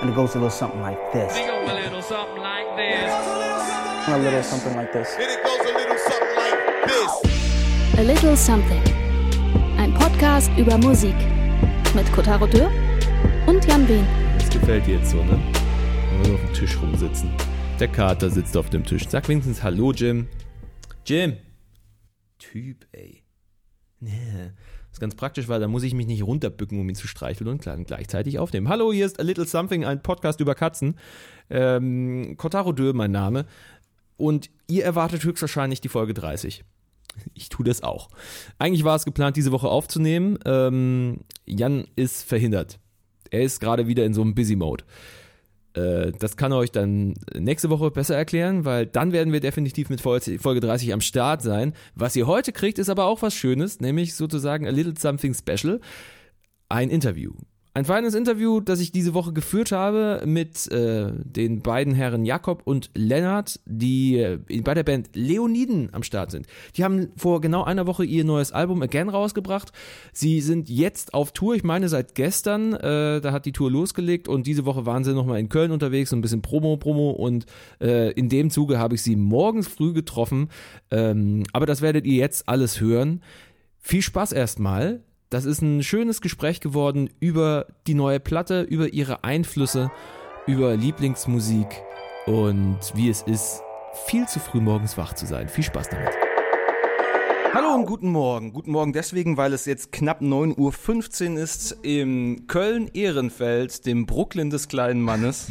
And it goes a little something like this. Sing a little something like this. A little something like this. And it goes a little something like this. A Little Something. Ein Podcast über Musik. Mit Kotaro Dürr und Jan Wehn. Das gefällt dir jetzt so, ne? Wenn wir auf dem Tisch rumsitzen. Der Kater sitzt auf dem Tisch. Sag wenigstens Hallo, Jim. Jim. Typ, ey. Nee. Das ist ganz praktisch, weil da muss ich mich nicht runterbücken, um ihn zu streicheln und gleichzeitig aufnehmen. Hallo, hier ist A Little Something, ein Podcast über Katzen. Ähm, Kotaro Dö, mein Name. Und ihr erwartet höchstwahrscheinlich die Folge 30. Ich tue das auch. Eigentlich war es geplant, diese Woche aufzunehmen. Ähm, Jan ist verhindert. Er ist gerade wieder in so einem Busy-Mode. Äh, das kann er euch dann nächste Woche besser erklären, weil dann werden wir definitiv mit Folge 30 am Start sein. Was ihr heute kriegt, ist aber auch was Schönes, nämlich sozusagen a little something special. Ein Interview. Ein feines Interview, das ich diese Woche geführt habe mit äh, den beiden Herren Jakob und Lennart, die äh, bei der Band Leoniden am Start sind. Die haben vor genau einer Woche ihr neues Album Again rausgebracht. Sie sind jetzt auf Tour, ich meine seit gestern, äh, da hat die Tour losgelegt und diese Woche waren sie nochmal in Köln unterwegs, so ein bisschen Promo, Promo und äh, in dem Zuge habe ich sie morgens früh getroffen. Ähm, aber das werdet ihr jetzt alles hören. Viel Spaß erstmal. Das ist ein schönes Gespräch geworden über die neue Platte, über ihre Einflüsse, über Lieblingsmusik und wie es ist, viel zu früh morgens wach zu sein. Viel Spaß damit. Hallo und guten Morgen. Guten Morgen deswegen, weil es jetzt knapp 9.15 Uhr ist im Köln-Ehrenfeld, dem Brooklyn des kleinen Mannes.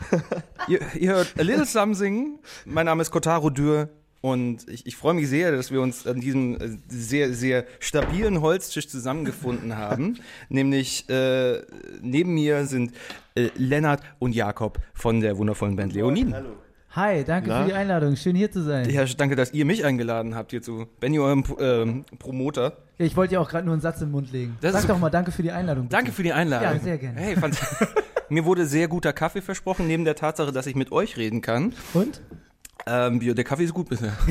ihr, ihr hört A Little Something. Mein Name ist Kotaro Dürr. Und ich, ich freue mich sehr, dass wir uns an diesem äh, sehr, sehr stabilen Holztisch zusammengefunden haben. Nämlich äh, neben mir sind äh, Lennart und Jakob von der wundervollen Band Leoniden. Hallo. Hi, danke Na? für die Einladung. Schön hier zu sein. Ja, danke, dass ihr mich eingeladen habt hierzu. Benny, eurem ähm, Promoter. Ja, ich wollte ja auch gerade nur einen Satz im Mund legen. Das Sag doch mal danke für die Einladung. bitte. Danke für die Einladung. Ja, sehr gerne. Hey, fand, mir wurde sehr guter Kaffee versprochen, neben der Tatsache, dass ich mit euch reden kann. Und? Ähm, ja, der Kaffee ist gut bisher.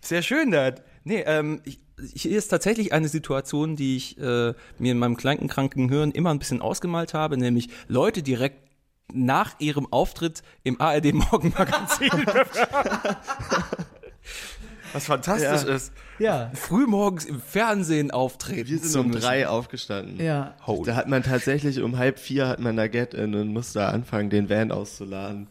Sehr schön, Dad. Nee, ähm, ich, hier ist tatsächlich eine Situation, die ich äh, mir in meinem kranken, kranken Hirn immer ein bisschen ausgemalt habe, nämlich Leute direkt nach ihrem Auftritt im ARD Morgenmagazin. Was fantastisch Ja. ist. Ja. Frühmorgens im Fernsehen auftreten. Wir sind um müssen. drei aufgestanden. Ja. Holy. Da hat man tatsächlich um halb vier hat man da Get-In und musste da anfangen, den Van auszuladen.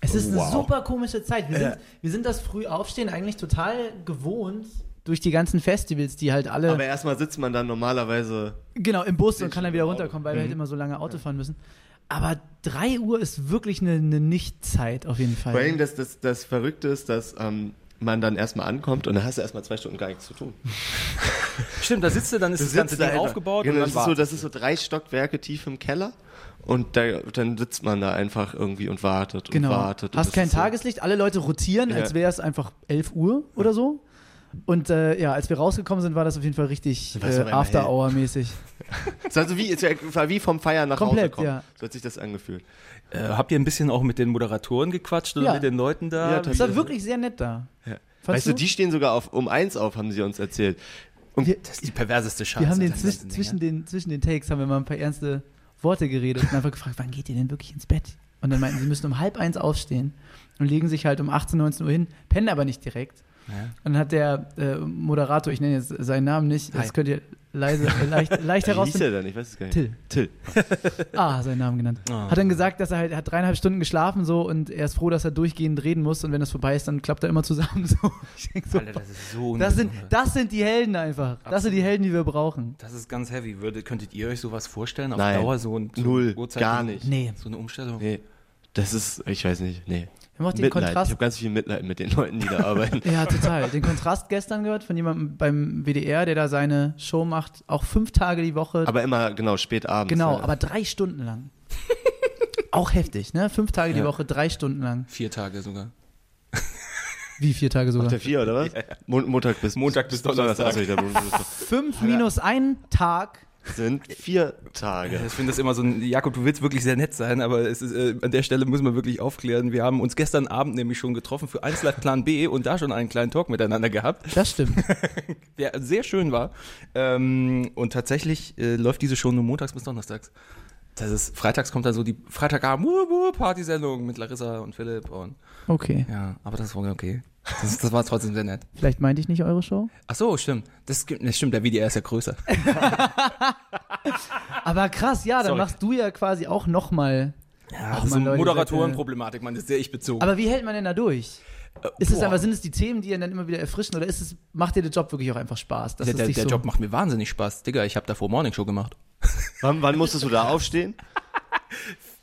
Es ist Wow. eine super komische Zeit. Wir, sind, wir sind das Frühaufstehen eigentlich total gewohnt durch die ganzen Festivals, die halt alle Aber erstmal sitzt man dann normalerweise. genau im Bus und kann dann wieder runterkommen, weil wir halt immer so lange Auto fahren müssen. Aber 3 Uhr ist wirklich eine, eine Nicht-Zeit auf jeden Fall. Vor allem das, das, das Verrückte ist, dass ähm, man dann erstmal ankommt und dann hast du erstmal zwei Stunden gar nichts zu tun. Stimmt, da sitzt du, dann ist das ganze da Ding einfach- aufgebaut Genau, und das, dann ist so, das ist so drei Stockwerke tief im Keller und da, dann sitzt man da einfach irgendwie und wartet und Genau. wartet. und Hast das kein ist so- Tageslicht, alle Leute rotieren, Ja. als wäre es einfach 11 Uhr oder so. Und äh, ja, als wir rausgekommen sind, war das auf jeden Fall richtig äh, After-Hour-mäßig. Es war, so wie, es war wie vom Feiern nach Hause Komplett, kommen. ja. So hat sich das angefühlt. Äh, habt ihr ein bisschen auch mit den Moderatoren gequatscht oder Ja. mit den Leuten da? Ja, Es war wirklich sehr nett da. Ja. Weißt du, die stehen sogar auf, um eins auf, haben sie uns erzählt. Und Wir, das ist die perverseste Scheiße. wir haben den zwischen, den, zwischen den Takes haben wir mal ein paar ernste Worte geredet und einfach gefragt, wann geht ihr denn wirklich ins Bett? Und dann meinten sie, müssen um halb eins aufstehen und legen sich halt um 18, 19 Uhr hin, pennen aber nicht direkt. Ja. Und dann hat der äh, Moderator, ich nenne jetzt seinen Namen nicht, Hi. das könnt ihr leise, äh, leicht, leicht wie hieß herausfinden. der denn? Ich weiß es gar nicht. Till. Till. Ah, seinen Namen genannt. Ah. Hat dann gesagt, dass er halt er hat dreieinhalb Stunden geschlafen so und er ist froh, dass er durchgehend reden muss und wenn das vorbei ist, dann klappt er immer zusammen so. Ich denk so Alter, das ist so das sind, das sind die Helden einfach. Das sind die Helden, die wir brauchen. Das ist ganz heavy. Würde, könntet ihr euch sowas vorstellen? Auf Nein. Dauer so ein so Null. Uhrzeit- Gar nicht. Nee. So eine Umstellung? Nee. Das ist, ich weiß nicht, nee. Wir haben auch den Mitleid. Ich Kontrast. habe ganz viel Mitleid mit den Leuten, die da arbeiten. Ja, total. Den Kontrast gestern gehört von jemandem beim WDR, der da seine Show macht, auch fünf Tage die Woche. Aber immer, genau, spät abends. genau, ja. aber drei Stunden lang. auch heftig, ne? Fünf Tage die Ja. Woche, drei Stunden lang. Vier Tage sogar. Wie vier Tage sogar? Macht der vier, oder was? Mon Montag bis Montag bis Donnerstag. Dachte, Fünf minus ein Tag sind vier Tage. Ich finde das immer so ein, Jakob, du willst wirklich sehr nett sein, aber es ist, äh, an der Stelle müssen wir wirklich aufklären. Wir haben uns gestern Abend nämlich schon getroffen für 1 Live Plan B und da schon einen kleinen Talk miteinander gehabt, Das stimmt. der sehr schön war. Ähm, und tatsächlich äh, läuft diese Show nur montags bis donnerstags. Das ist, freitags kommt dann so die Freitagabend Partysendung mit Larissa und Philipp und Okay. ja, aber das war okay. Das, das war trotzdem sehr nett. Vielleicht meinte ich nicht eure Show. Ach so, stimmt. Das, das stimmt, der WDR ist ja größer. Aber krass, ja, dann Sorry. machst du ja quasi auch nochmal. Ja, Ach, das ist so Mann, Leute, Moderatorenproblematik, man, das ist sehr ich bezogen. Aber wie hält man denn da durch? Ist es einfach, sind es die Themen, die ihr dann immer wieder erfrischen oder ist es, macht dir der Job wirklich auch einfach Spaß? der der, der so, Job macht mir wahnsinnig Spaß. Digga, ich habe davor Morningshow gemacht. Wann, wann musstest du da aufstehen?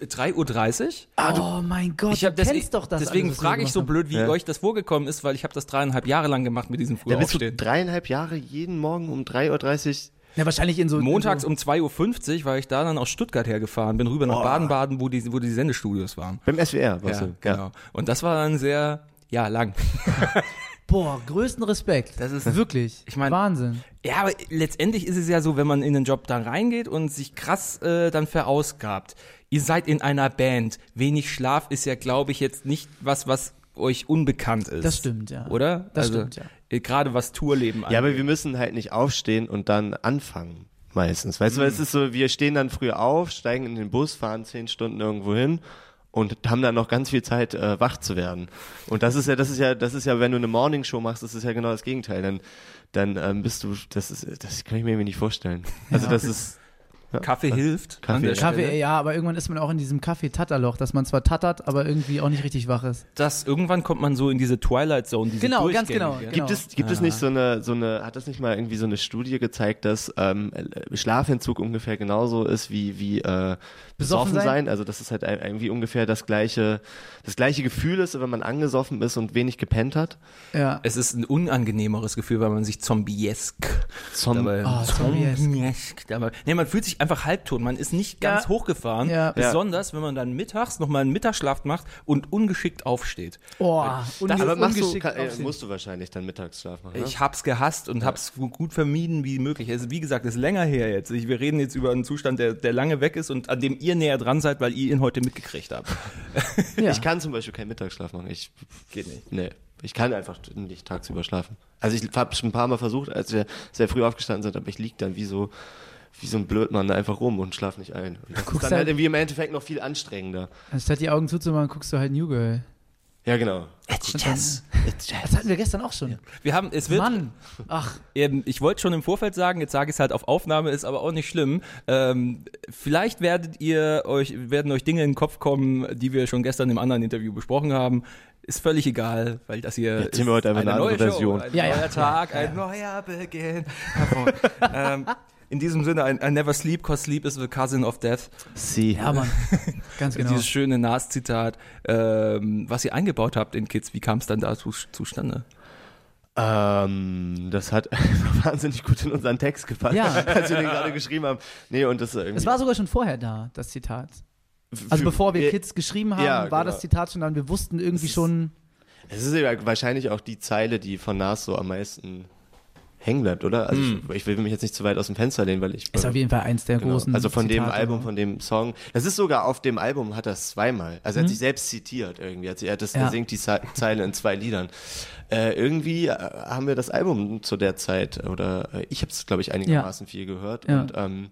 3.30 Uhr. Oh mein Gott, Ich hab du das, kennst doch das. deswegen alles, frage ich so blöd, wie Ja. euch das vorgekommen ist, weil ich habe das dreieinhalb Jahre lang gemacht mit diesem Da frühen bist du Aufstehen. dreieinhalb Jahre jeden Morgen um 3.30 Uhr. Ja, wahrscheinlich in so. Montags in um 2.50 Uhr, weil ich da dann aus Stuttgart hergefahren bin, rüber nach Oh. Baden-Baden, wo die, wo die Sendestudios waren. Beim SWR, warst Ja, du. genau. Und das war dann sehr, ja, lang. So. Boah, größten Respekt. Das ist- wirklich. Ich mein- Wahnsinn. Ja, aber letztendlich ist es ja so, wenn man in den Job da reingeht und sich krass äh, dann verausgabt. Ihr seid in einer Band. Wenig Schlaf ist ja, glaube ich, jetzt nicht was, was euch unbekannt ist. Das stimmt, ja. Oder? Das also, stimmt, ja. äh, Gerade was Tourleben Ja, aber wir müssen halt nicht aufstehen und dann anfangen. Meistens. Weißt du, weil es ist so, wir stehen dann früh auf, steigen in den Bus, fahren zehn Stunden irgendwo hin und haben dann noch ganz viel Zeit, äh, wach zu werden. Und das ist ja, das ist ja, das ist ja, wenn du eine Morningshow machst, das ist ja genau das Gegenteil. Dann, dann ähm, bist du, das ist, das kann ich mir irgendwie nicht vorstellen. Also das ist, Kaffee hilft. Kaffee, ja. Kaffee, ja, aber irgendwann ist man auch in diesem Kaffee-Tatterloch, dass man zwar tattert, aber irgendwie auch nicht richtig wach ist. Das, irgendwann kommt man so in diese Twilight Zone. Diese Genau, ganz genau, genau. Gibt es, gibt es nicht so eine, so eine, hat das nicht mal irgendwie so eine Studie gezeigt, dass ähm, Schlafentzug ungefähr genauso ist wie, wie äh, besoffen sein? sein? Also dass es halt irgendwie ungefähr das gleiche, das gleiche Gefühl ist, wenn man angesoffen ist und wenig gepennt hat. Ja. Es ist ein unangenehmeres Gefühl, weil man sich zombiesk Zom dabei, Oh, zombiesk. zombiesk dabei. Nee, man fühlt sich einfach halbtot. Man ist nicht ganz Ja. hochgefahren. Ja. Besonders, wenn man dann mittags nochmal einen Mittagsschlaf macht und ungeschickt aufsteht. Oh, unge Das- aber machst du, kann, äh, aufstehen. musst du wahrscheinlich dann Mittagsschlaf machen. Ne? Ich hab's gehasst und hab's so gut vermieden wie möglich. Also wie gesagt, das ist länger her jetzt. Ich, wir reden jetzt über einen Zustand, der, der lange weg ist und an dem ihr näher dran seid, weil ihr ihn heute mitgekriegt habt. ja. Ich kann zum Beispiel keinen Mittagsschlaf machen. Ich, Geht nicht. nee, ich kann einfach nicht tagsüber schlafen. Also ich habe schon ein paar Mal versucht, als wir sehr früh aufgestanden sind, aber ich lieg dann wie so, wie so ein Blödmann einfach rum und schlaf nicht ein. Und das ist dann halt- halt irgendwie im Endeffekt noch viel anstrengender. Anstatt die Augen zuzumachen, guckst du halt New Girl. Ja, genau. Jazz. Das hatten wir gestern auch schon. Wir haben, es wird, Mann. Ach, Ähm, ich wollte schon im Vorfeld sagen, jetzt sage ich es halt auf Aufnahme, ist aber auch nicht schlimm. Ähm, vielleicht werdet ihr euch, werden euch Dinge in den Kopf kommen, die wir schon gestern im anderen Interview besprochen haben. Ist völlig egal, weil das hier Jetzt ziehen wir heute einfach eine andere neue Version. Show, ein Ja, ja. neuer Tag, ein neuer Beginn. ähm, in diesem Sinne, ein, ein Never Sleep, cause Sleep is the cousin of death. Sie. ja, Mann. Ganz genau. Dieses schöne Nas-Zitat, ähm, was ihr eingebaut habt in Kids, wie kam es dann dazu zustande? Ähm, das hat wahnsinnig gut in unseren Text gepasst, Ja. als wir den gerade geschrieben haben. Nee, und das irgendwie. Es war sogar schon vorher da, das Zitat. Also für- bevor wir Kids geschrieben haben, ja, war genau. das Zitat schon da und wir wussten irgendwie ist- schon. Es ist ja wahrscheinlich auch die Zeile, die von Nas so am meisten hängen bleibt, oder? Also ich, ich will mich jetzt nicht zu weit aus dem Fenster lehnen, weil ich Ist auf jeden Fall eins der Genau. großen. Also von dem Zitate. Album, von dem Song. Das ist sogar auf dem Album, hat er es zweimal. Also er hat sich selbst zitiert irgendwie. Er, hat das. Ja. er singt die Ze- Zeile in zwei Liedern. Äh, irgendwie äh, haben wir das Album zu der Zeit, oder äh, ich habe es, glaube ich, einigermaßen viel gehört. Ja. Und ähm,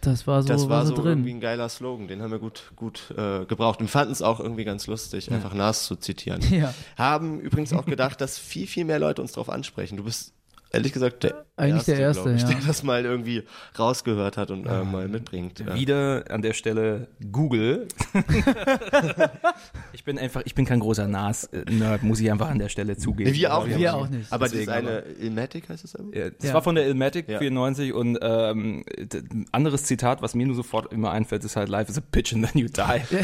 Das war so, das war so drin. irgendwie ein geiler Slogan. Den haben wir gut, gut äh, gebraucht. Und fanden es auch irgendwie ganz lustig, einfach Nas zu zitieren. Ja. Haben übrigens auch gedacht, dass viel, viel mehr Leute uns darauf ansprechen. Du bist ehrlich gesagt der Eigentlich der Erste, glaub Erste, ich, ja. der das mal irgendwie rausgehört hat und äh, mal mitbringt. Ja. Wieder an der Stelle Google. ich bin einfach, ich bin kein großer Nas-Nerd, muss ich einfach an der Stelle zugeben. Nee, wir auch Wir nicht. auch nicht. Aber Deswegen das eine Ilmatic heißt es aber? Ja, Das Ja. war von der Ilmatic Ja. 94 und ähm, anderes Zitat, was mir nur sofort immer einfällt, ist halt Life is a pitch and then you die.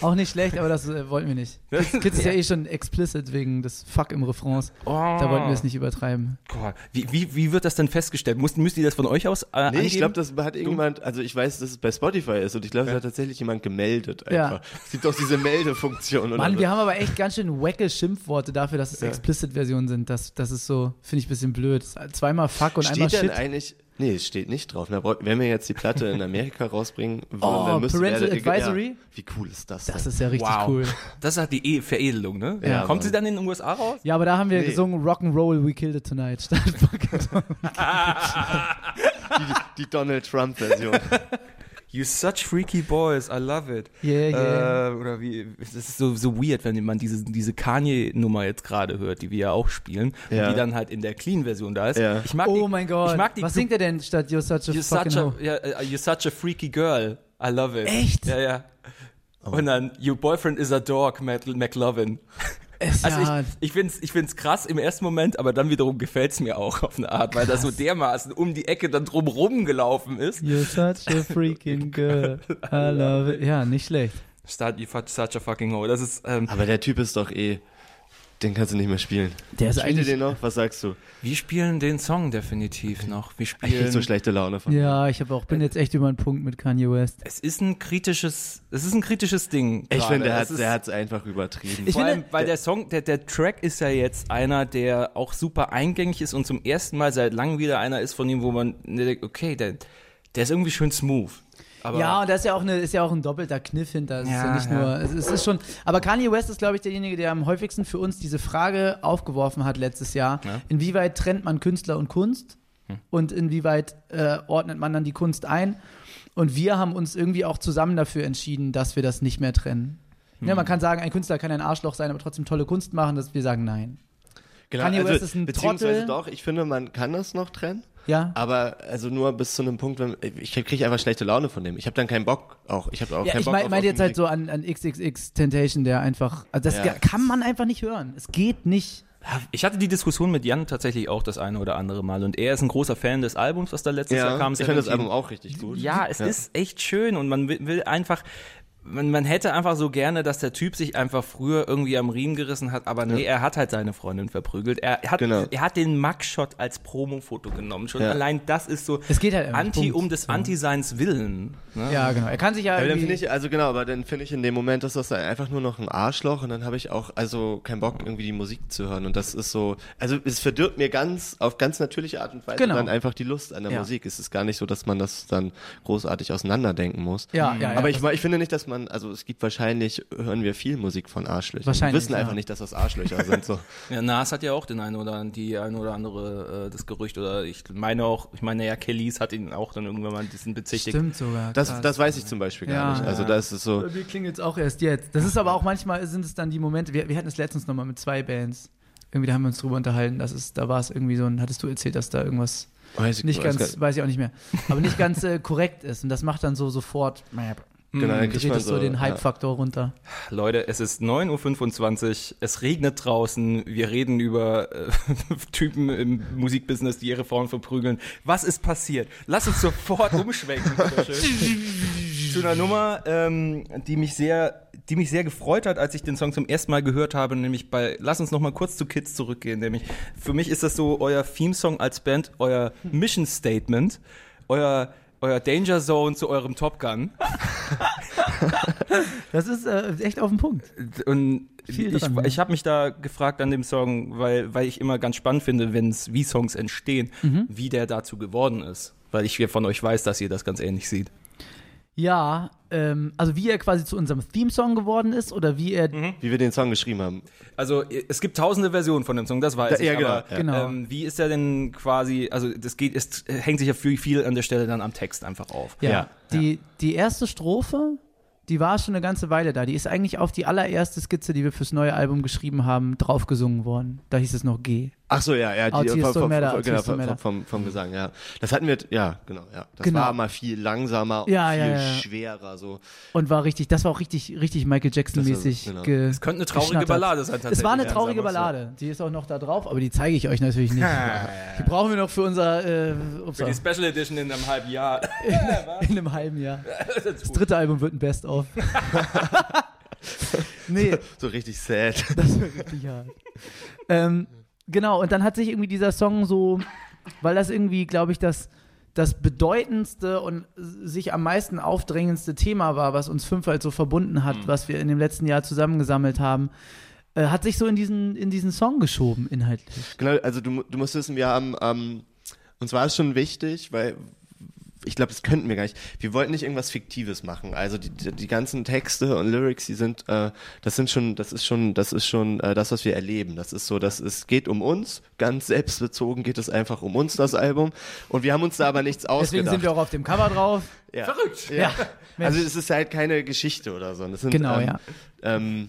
Auch nicht schlecht, aber das äh, wollten wir nicht. Kids, ist ja eh schon explicit wegen des Fuck im Refrains. Da wollten wir es nicht übertreiben. Boah, wie, wie, wie wird das denn festgestellt? Müsst, müsst ihr das von euch aus äh, Nee, angeben? ich glaube, das hat irgendjemand, also ich weiß, dass es bei Spotify ist und ich glaube, es hat tatsächlich jemand gemeldet Ja. einfach. Es gibt auch diese Meldefunktion. oder Mann, so. wir haben aber echt ganz schön wacke Schimpfworte dafür, dass es Explicit-Versionen sind. Das, das ist so, finde ich ein bisschen blöd. Zweimal Fuck und einmal Steht denn Shit. eigentlich, nee, es steht nicht drauf. Wenn wir jetzt die Platte in Amerika rausbringen würden, Oh, dann müsste Parental wäre- Advisory? Ja, wie cool ist das Das denn? ist ja richtig wow. cool. Das ist halt die e Veredelung, ne? Ja, Kommt Mann. sie dann in den USA raus? Ja, aber da haben wir Nee. gesungen Rock'n'Roll, We Killed It Tonight. Die, die Donald Trump-Version. You such freaky boys, I love it. Yeah, yeah. Äh, oder wie, das ist so, so weird, wenn man diese, diese Kanye-Nummer jetzt gerade hört, die wir ja auch spielen, und Ja. die dann halt in der Clean-Version da ist. Ja. Ich mag Oh die, mein Gott. Ich mag die Was singt er denn statt You're such a You're such a, ja, äh, you're such a freaky girl. I love it. Echt? Ja, ja. Und dann, your boyfriend is a dog, Mac- McLovin. Ist Also ja, ich, ich find's, ich find's krass im ersten Moment, aber dann wiederum gefällt's mir auch auf eine Art, weil das so dermaßen um die Ecke dann drumrum gelaufen ist. You're such a freaking girl. I love it. Ja, nicht schlecht. Start you such a fucking hoe. Das ist, ähm, Aber der Typ ist doch eh, den kannst du nicht mehr spielen. Der ist eigentlich. den noch? Was sagst du? wir spielen den Song definitiv noch. Wir Ich krieg spielen. so schlechte Laune von. Ja, ich habe auch bin jetzt echt über den Punkt mit Kanye West. es ist ein kritisches, es ist ein kritisches Ding. Ich finde, der Es hat der hat's einfach übertrieben. Ich Vor finde- allem, weil der Song, der, der Track ist ja jetzt einer, der auch super eingängig ist und zum ersten Mal seit langem wieder einer ist von ihm, wo man denkt, okay, der, der ist irgendwie schön smooth. Aber ja, und da ist ja auch eine, ist ja auch ein doppelter Kniff hinter. Es ist ja Ja, nicht ja. nur, es, es ist schon. Aber Kanye West ist, glaube ich, derjenige, der am häufigsten für uns diese Frage aufgeworfen hat letztes Jahr. Ja. Hm. Inwieweit trennt man Künstler und Kunst? Und inwieweit äh, ordnet man dann die Kunst ein? Und wir haben uns irgendwie auch zusammen dafür entschieden, dass wir das nicht mehr trennen. Ja, Hm. man kann sagen, ein Künstler kann ein Arschloch sein, aber trotzdem tolle Kunst machen, dass wir sagen nein. Genau, Kanye West ist ein beziehungsweise Trottel. doch, ich finde, man kann das noch trennen. Ja. Aber also nur bis zu einem Punkt, wenn ich kriege einfach schlechte Laune von dem. Ich habe dann keinen Bock auch. Ich habe auch Ja, keinen ich Bock meine auf, mein auf jetzt halt so an, an XXX Temptation, der einfach, also das Ja. kann man einfach nicht hören. Es geht nicht. ich hatte die Diskussion mit Jan tatsächlich auch das eine oder andere Mal und er ist ein großer Fan des Albums, was da letztes Jahr Ja, kam. ich finde das 17. Album auch richtig gut. Ja, es ist echt schön und man will, will einfach, man, man hätte einfach so gerne, dass der Typ sich einfach früher irgendwie am Riemen gerissen hat, aber nee, er hat halt seine Freundin verprügelt. Er hat, Genau. er hat den Mugshot als Promofoto genommen. Schon Ja. allein das ist so Es geht halt Anti Punkt. um des Anti-Seins willen. Ne? Ja, genau. Er kann sich ja Aber dann ich, also genau, aber dann finde ich in dem Moment, dass das einfach nur noch ein Arschloch und dann habe ich auch also keinen Bock irgendwie die Musik zu hören und das ist so, also es verdirbt mir ganz auf ganz natürliche Art und Weise Genau. dann einfach die Lust an der Ja. Musik. Es ist gar nicht so, dass man das dann großartig auseinanderdenken muss. Ja, ja, ja, aber ich, ich finde nicht, dass man, also es gibt wahrscheinlich hören wir viel Musik von Arschlöchern. Wahrscheinlich, Wir wissen ja. einfach nicht, dass das Arschlöcher sind so. Ja, Nas hat ja auch den einen oder die eine oder andere äh, das Gerücht oder ich meine auch, ich meine ja, Kellys hat ihn auch dann irgendwann mal diesen bezichtigt. Stimmt sogar. Das, krass. das weiß ich zum Beispiel gar Ja, nicht. Also ja. das ist so. Mir klingelt es auch erst jetzt. Das ist aber auch manchmal sind es dann die Momente, wir, wir hatten es letztens nochmal mit zwei Bands. Irgendwie, da haben wir uns drüber unterhalten, dass es, da war es irgendwie so ein, hattest du erzählt, dass da irgendwas Weiß ich, nicht weiß ganz, weiß ich auch nicht mehr, aber nicht ganz äh, korrekt ist. Und das macht dann so sofort, Genau, dann kriegt man es so, den Hype-Faktor runter. Leute, es ist 9.25 Uhr, es regnet draußen, wir reden über äh, Typen im Musikbusiness, die ihre Frauen verprügeln. Was ist passiert? Lass uns sofort umschwenken. Zu einer Nummer, ähm, die mich sehr, die mich sehr gefreut hat, als ich den Song zum ersten Mal gehört habe, nämlich bei, lass uns noch mal kurz zu Kids zurückgehen, nämlich für mich ist das so euer Theme-Song als Band, euer Mission Statement, euer euer Danger Zone zu eurem Top Gun. Das ist äh, echt auf den Punkt. Und Viel ich, dran, ich habe mich da gefragt an dem Song, weil, weil ich immer ganz spannend finde, wenn es wie Songs entstehen, Mhm. wie der dazu geworden ist. Weil ich von euch weiß, dass ihr das ganz ähnlich seht. Ja, ähm, also wie er quasi zu unserem Theme-Song geworden ist oder wie er Wie wir den Song geschrieben haben. Also es gibt tausende Versionen von dem Song, das weiß Da- ich. ja, genau, aber, ja. Genau. Ähm, wie ist der denn quasi, also das geht, es hängt sich ja viel, viel an der Stelle dann am Text einfach auf. Ja, Ja. Die, die erste Strophe, die war schon eine ganze Weile da. Die ist eigentlich auf die allererste Skizze, die wir fürs neue Album geschrieben haben, draufgesungen worden. Da hieß es noch G. Ach so, ja, ja, die, here vom, vom, matter, genau, vom, vom, vom Gesang, ja. Das hatten wir, ja, genau, ja. Das Genau. war mal viel langsamer und Ja, viel ja, ja. schwerer, so. Und war richtig, das war auch richtig, richtig Michael Jackson-mäßig. Das genau. ge- Es könnte eine traurige. Ballade sein tatsächlich. Es war eine traurige so. Ballade. Die ist auch noch da drauf, aber die zeige ich euch natürlich nicht. Die brauchen wir noch für unser, äh, ups, Für die Special Edition in einem halben Jahr. in einem halben Jahr. Das dritte Album wird ein Best-of. nee, So richtig sad. Das war richtig hart. ähm, genau, und dann hat sich irgendwie dieser Song so, weil das irgendwie, glaube ich, das, das bedeutendste und sich am meisten aufdrängendste Thema war, was uns fünf halt so verbunden hat, was wir in dem letzten Jahr zusammengesammelt haben, äh, hat sich so in diesen, in diesen Song geschoben, inhaltlich. Genau, also du, du musst wissen, wir haben, ähm, uns war es schon wichtig, weil ich glaube, das könnten wir gar nicht. Wir wollten nicht irgendwas Fiktives machen. Also die, die, die ganzen Texte und Lyrics, die sind, äh, das sind schon, das ist schon, das ist schon äh, das, was wir erleben. Das ist so, das es geht um uns. Ganz selbstbezogen geht es einfach um uns, das Album. Und wir haben uns da aber nichts ausgedacht. Deswegen sind wir auch auf dem Cover drauf. ja. Verrückt. Ja. Mensch. Also es ist halt keine Geschichte oder so. Das sind, Genau, ähm, ja. Ähm,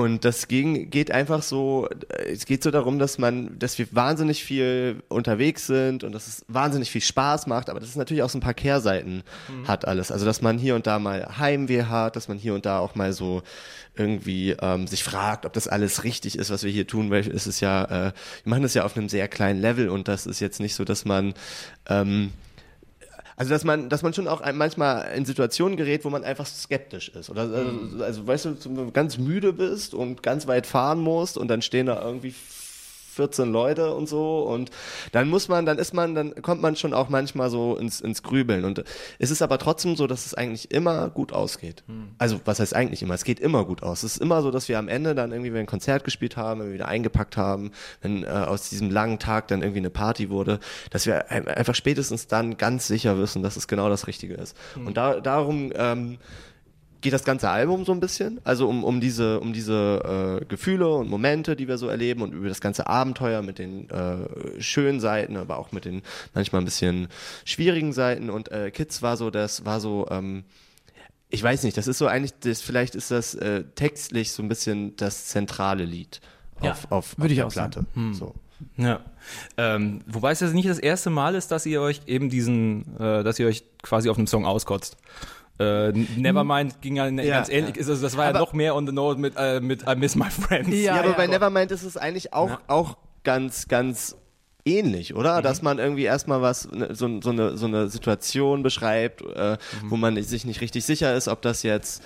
und das ging, geht einfach so, es geht so darum, dass man, dass wir wahnsinnig viel unterwegs sind und dass es wahnsinnig viel Spaß macht, aber dass es natürlich auch so ein paar Kehrseiten hat alles. Also dass man hier und da mal Heimweh hat, dass man hier und da auch mal so irgendwie ähm, sich fragt, ob das alles richtig ist, was wir hier tun, weil es ist ja, äh, wir machen das ja auf einem sehr kleinen Level und das ist jetzt nicht so, dass man ähm, also dass man, dass man schon auch manchmal in Situationen gerät, wo man einfach skeptisch ist. Oder also, also weißt du, wenn du ganz müde bist und ganz weit fahren musst und dann stehen da irgendwie 14 Leute und so und dann muss man, dann ist man, dann kommt man schon auch manchmal so ins, ins Grübeln und es ist aber trotzdem so, dass es eigentlich immer gut ausgeht. Also was heißt eigentlich immer? Es geht immer gut aus. Es ist immer so, dass wir am Ende dann irgendwie, wenn ein Konzert gespielt haben, wenn wir wieder eingepackt haben, wenn äh, aus diesem langen Tag dann irgendwie eine Party wurde, dass wir ein- einfach spätestens dann ganz sicher wissen, dass es genau das Richtige ist. Und da, darum ähm, geht das ganze Album so ein bisschen, also um, um diese, um diese äh, Gefühle und Momente, die wir so erleben und über das ganze Abenteuer mit den äh, schönen Seiten, aber auch mit den manchmal ein bisschen schwierigen Seiten. Und äh, Kids war so, das war so, ähm, ich weiß nicht, das ist so eigentlich, das, vielleicht ist das äh, textlich so ein bisschen das zentrale Lied auf, Ja, auf, würde auf ich der auch sagen. Platte. So. Ja. Ähm, wobei es ja nicht das erste Mal ist, dass ihr euch eben diesen, äh, dass ihr euch quasi auf einem Song auskotzt. Äh, Nevermind ging ja, Ja, ganz ähnlich. ja. Also das war ja Aber- noch mehr on the note mit, äh, mit I Miss My Friends. Ja, Ja, aber ja. bei Nevermind ist es eigentlich auch, Ja. auch ganz, ganz ähnlich, oder? Mhm. Dass man irgendwie erstmal was, ne, so, so, eine, so eine Situation beschreibt, äh, Mhm. wo man sich nicht richtig sicher ist, ob das jetzt,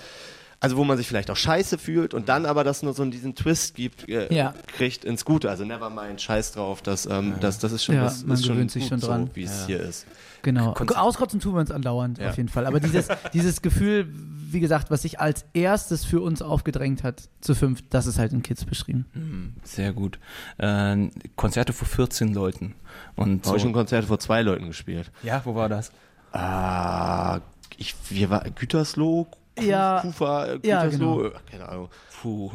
also wo man sich vielleicht auch scheiße fühlt und dann aber das nur so diesen Twist gibt, äh, Ja. kriegt ins Gute. Also Nevermind, scheiß drauf, das, ähm, das, das ist schon, Ja, das man ist schon gewöhnt sich gut schon dran. so, wie es hier ist. Genau. Konzept. Auskotzen tun wir uns andauernd, Ja. auf jeden Fall. Aber dieses, dieses Gefühl, wie gesagt, was sich als erstes für uns aufgedrängt hat, zu fünf, das ist halt in Kids beschrieben. Sehr gut. Äh, Konzerte vor 14 Leuten. Und Habe so, ich schon Konzerte vor zwei Leuten gespielt. ja, wo war das? Ah, ich, wir war Gütersloh, Ja. Kufa, äh, Ja, genau. äh, keine Ahnung. Puh.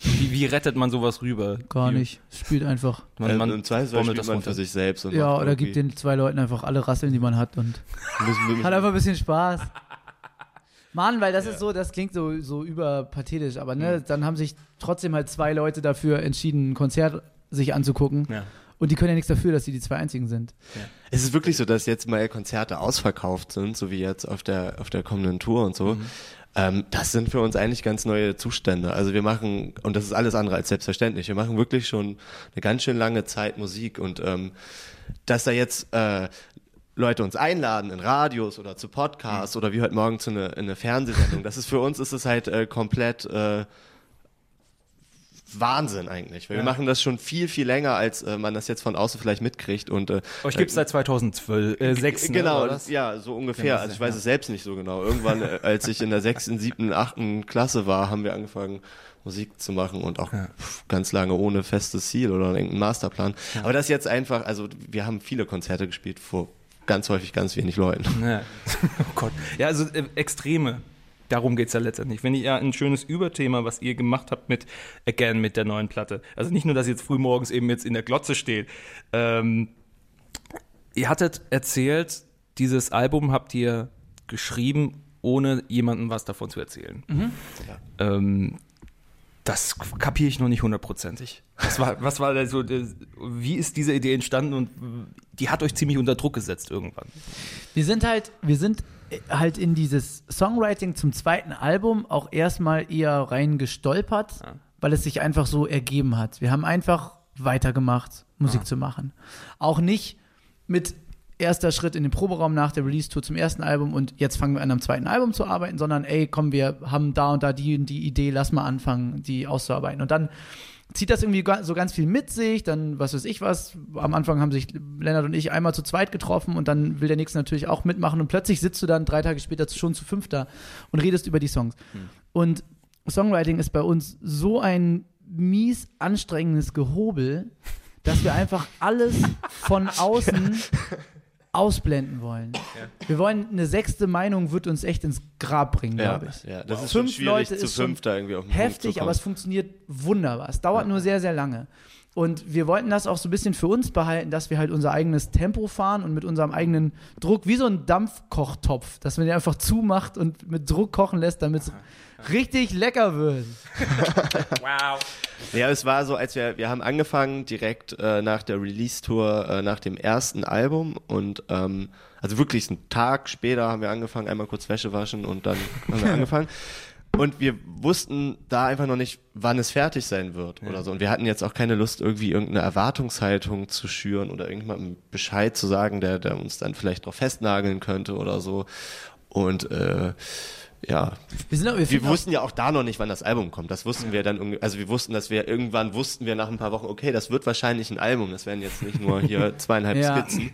Wie, wie rettet man sowas rüber? Gar Wie- nicht. Spielt einfach. Man, Ähm, man Im Zweifelsfall spielt das man runter. für sich selbst. Und Ja, macht oder gibt den zwei Leuten einfach alle Rasseln, die man hat und hat einfach ein bisschen Spaß. Mann, weil das ist so, das klingt so, so überpathetisch, aber ne, Mhm. dann haben sich trotzdem halt zwei Leute dafür entschieden, ein Konzert sich anzugucken. Ja. Und die können ja nichts dafür, dass sie die zwei einzigen sind. Es ist wirklich so, dass jetzt mal Konzerte ausverkauft sind, so wie jetzt auf der, auf der kommenden Tour und so. Ähm, das sind für uns eigentlich ganz neue Zustände. Also wir machen, und das ist alles andere als selbstverständlich, wir machen wirklich schon eine ganz schön lange Zeit Musik und ähm, dass da jetzt äh, Leute uns einladen in Radios oder zu Podcasts oder wie heute Morgen zu einer eine Fernsehsendung, das ist für uns ist es halt äh, komplett äh, Wahnsinn eigentlich. Weil wir machen das schon viel, viel länger, als äh, man das jetzt von außen vielleicht mitkriegt. Und äh, Euch gibt es seit 2012, äh, 6, ne, Genau, das? ja, so ungefähr. Genau, also ich ja. weiß es selbst nicht so genau. Irgendwann, äh, als ich in der sechsten, siebten, achten Klasse war, haben wir angefangen, Musik zu machen und auch pf, ganz lange ohne festes Ziel oder irgendeinen Masterplan. Aber das jetzt einfach, also wir haben viele Konzerte gespielt vor ganz häufig ganz wenig Leuten. Ja. Oh Gott. Ja, also äh, Extreme. Darum geht's ja letztendlich. Wenn ich ja ein schönes Überthema, was ihr gemacht habt mit Again, mit der neuen Platte. Also nicht nur, dass ihr jetzt früh morgens eben jetzt in der Glotze steht. Ähm, ihr hattet erzählt, dieses Album habt ihr geschrieben, ohne jemandem was davon zu erzählen. Ähm, das kapiere ich noch nicht hundertprozentig. Was war, was war da so, äh, wie ist diese Idee entstanden und die hat euch ziemlich unter Druck gesetzt irgendwann. Wir sind halt, wir sind halt in dieses Songwriting zum zweiten Album auch erstmal eher rein gestolpert, weil es sich einfach so ergeben hat. Wir haben einfach weitergemacht, Musik zu machen. Auch nicht mit erster Schritt in den Proberaum nach der Release-Tour zum ersten Album und jetzt fangen wir an am zweiten Album zu arbeiten, sondern ey, komm, wir haben da und da die und die Idee, lass mal anfangen, die auszuarbeiten. Und dann zieht das irgendwie so ganz viel mit sich, dann was weiß ich was. Am Anfang haben sich Lennart und ich einmal zu zweit getroffen und dann will der Nächste natürlich auch mitmachen und plötzlich sitzt du dann drei Tage später schon zu fünf da und redest über die Songs. Und Songwriting ist bei uns so ein mies anstrengendes Gehobel, dass wir einfach alles von außen ausblenden wollen. Wir wollen eine sechste Meinung, wird uns echt ins Grab bringen, Ja, glaube ich. ja, das ist schon Fünf schwierig, Leute zu ist fünf da irgendwie auf den Heftig, aber es funktioniert wunderbar. Es dauert nur sehr, sehr lange. Und wir wollten das auch so ein bisschen für uns behalten, dass wir halt unser eigenes Tempo fahren und mit unserem eigenen Druck, wie so ein Dampfkochtopf, dass man den einfach zumacht und mit Druck kochen lässt, damit es richtig lecker wird. Wow. Ja, es war so, als wir, wir haben angefangen direkt äh, nach der Release-Tour, äh, nach dem ersten Album und ähm, also wirklich einen Tag später haben wir angefangen, einmal kurz Wäsche waschen und dann haben wir angefangen. Und wir wussten da einfach noch nicht, wann es fertig sein wird oder so. Und wir hatten jetzt auch keine Lust, irgendwie irgendeine Erwartungshaltung zu schüren oder irgendjemandem Bescheid zu sagen, der, der uns dann vielleicht drauf festnageln könnte oder so. Und äh, ja, Wir, sind auch, wir, wir wussten ja auch da noch nicht, wann das Album kommt. Das wussten wir dann irgendwie, also wir wussten, dass wir irgendwann wussten wir nach ein paar Wochen, okay, das wird wahrscheinlich ein Album. Das werden jetzt nicht nur hier zweieinhalb Ja. Skizzen.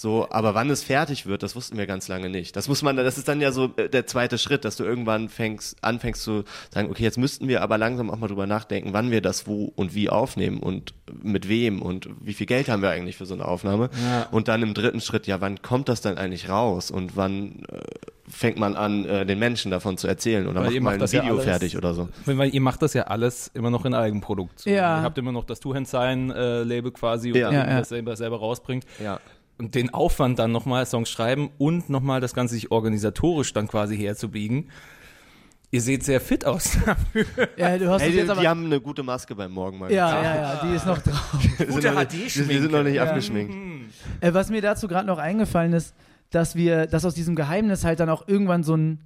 So, aber wann es fertig wird, das wussten wir ganz lange nicht. Das muss man, das ist dann ja so äh, der zweite Schritt, dass du irgendwann fängst, anfängst zu sagen, okay, jetzt müssten wir aber langsam auch mal drüber nachdenken, wann wir das wo und wie aufnehmen und mit wem und wie viel Geld haben wir eigentlich für so eine Aufnahme. Und dann im dritten Schritt, ja, wann kommt das dann eigentlich raus und wann äh, fängt man an, äh, den Menschen davon zu erzählen oder Weil macht ihr mal macht ein das ja Video alles- fertig oder so. Weil ihr macht das ja alles immer noch in Eigenproduktion. Ja. Ihr habt immer noch das Two Hand Sign äh, Label quasi, Ja. und Ja, ja. das selber, selber rausbringt. Ja. Und den Aufwand dann nochmal Songs schreiben und nochmal das Ganze sich organisatorisch dann quasi herzubiegen. Ihr seht sehr fit aus. ja, du hast Hey, die, die haben eine gute Maske beim Morgen mal. ja, ja, ja, die ist noch drauf. Wir sind noch nicht- wir sind noch nicht abgeschminkt. Äh, was mir dazu gerade noch eingefallen ist, dass wir, dass aus diesem Geheimnis halt dann auch irgendwann so ein,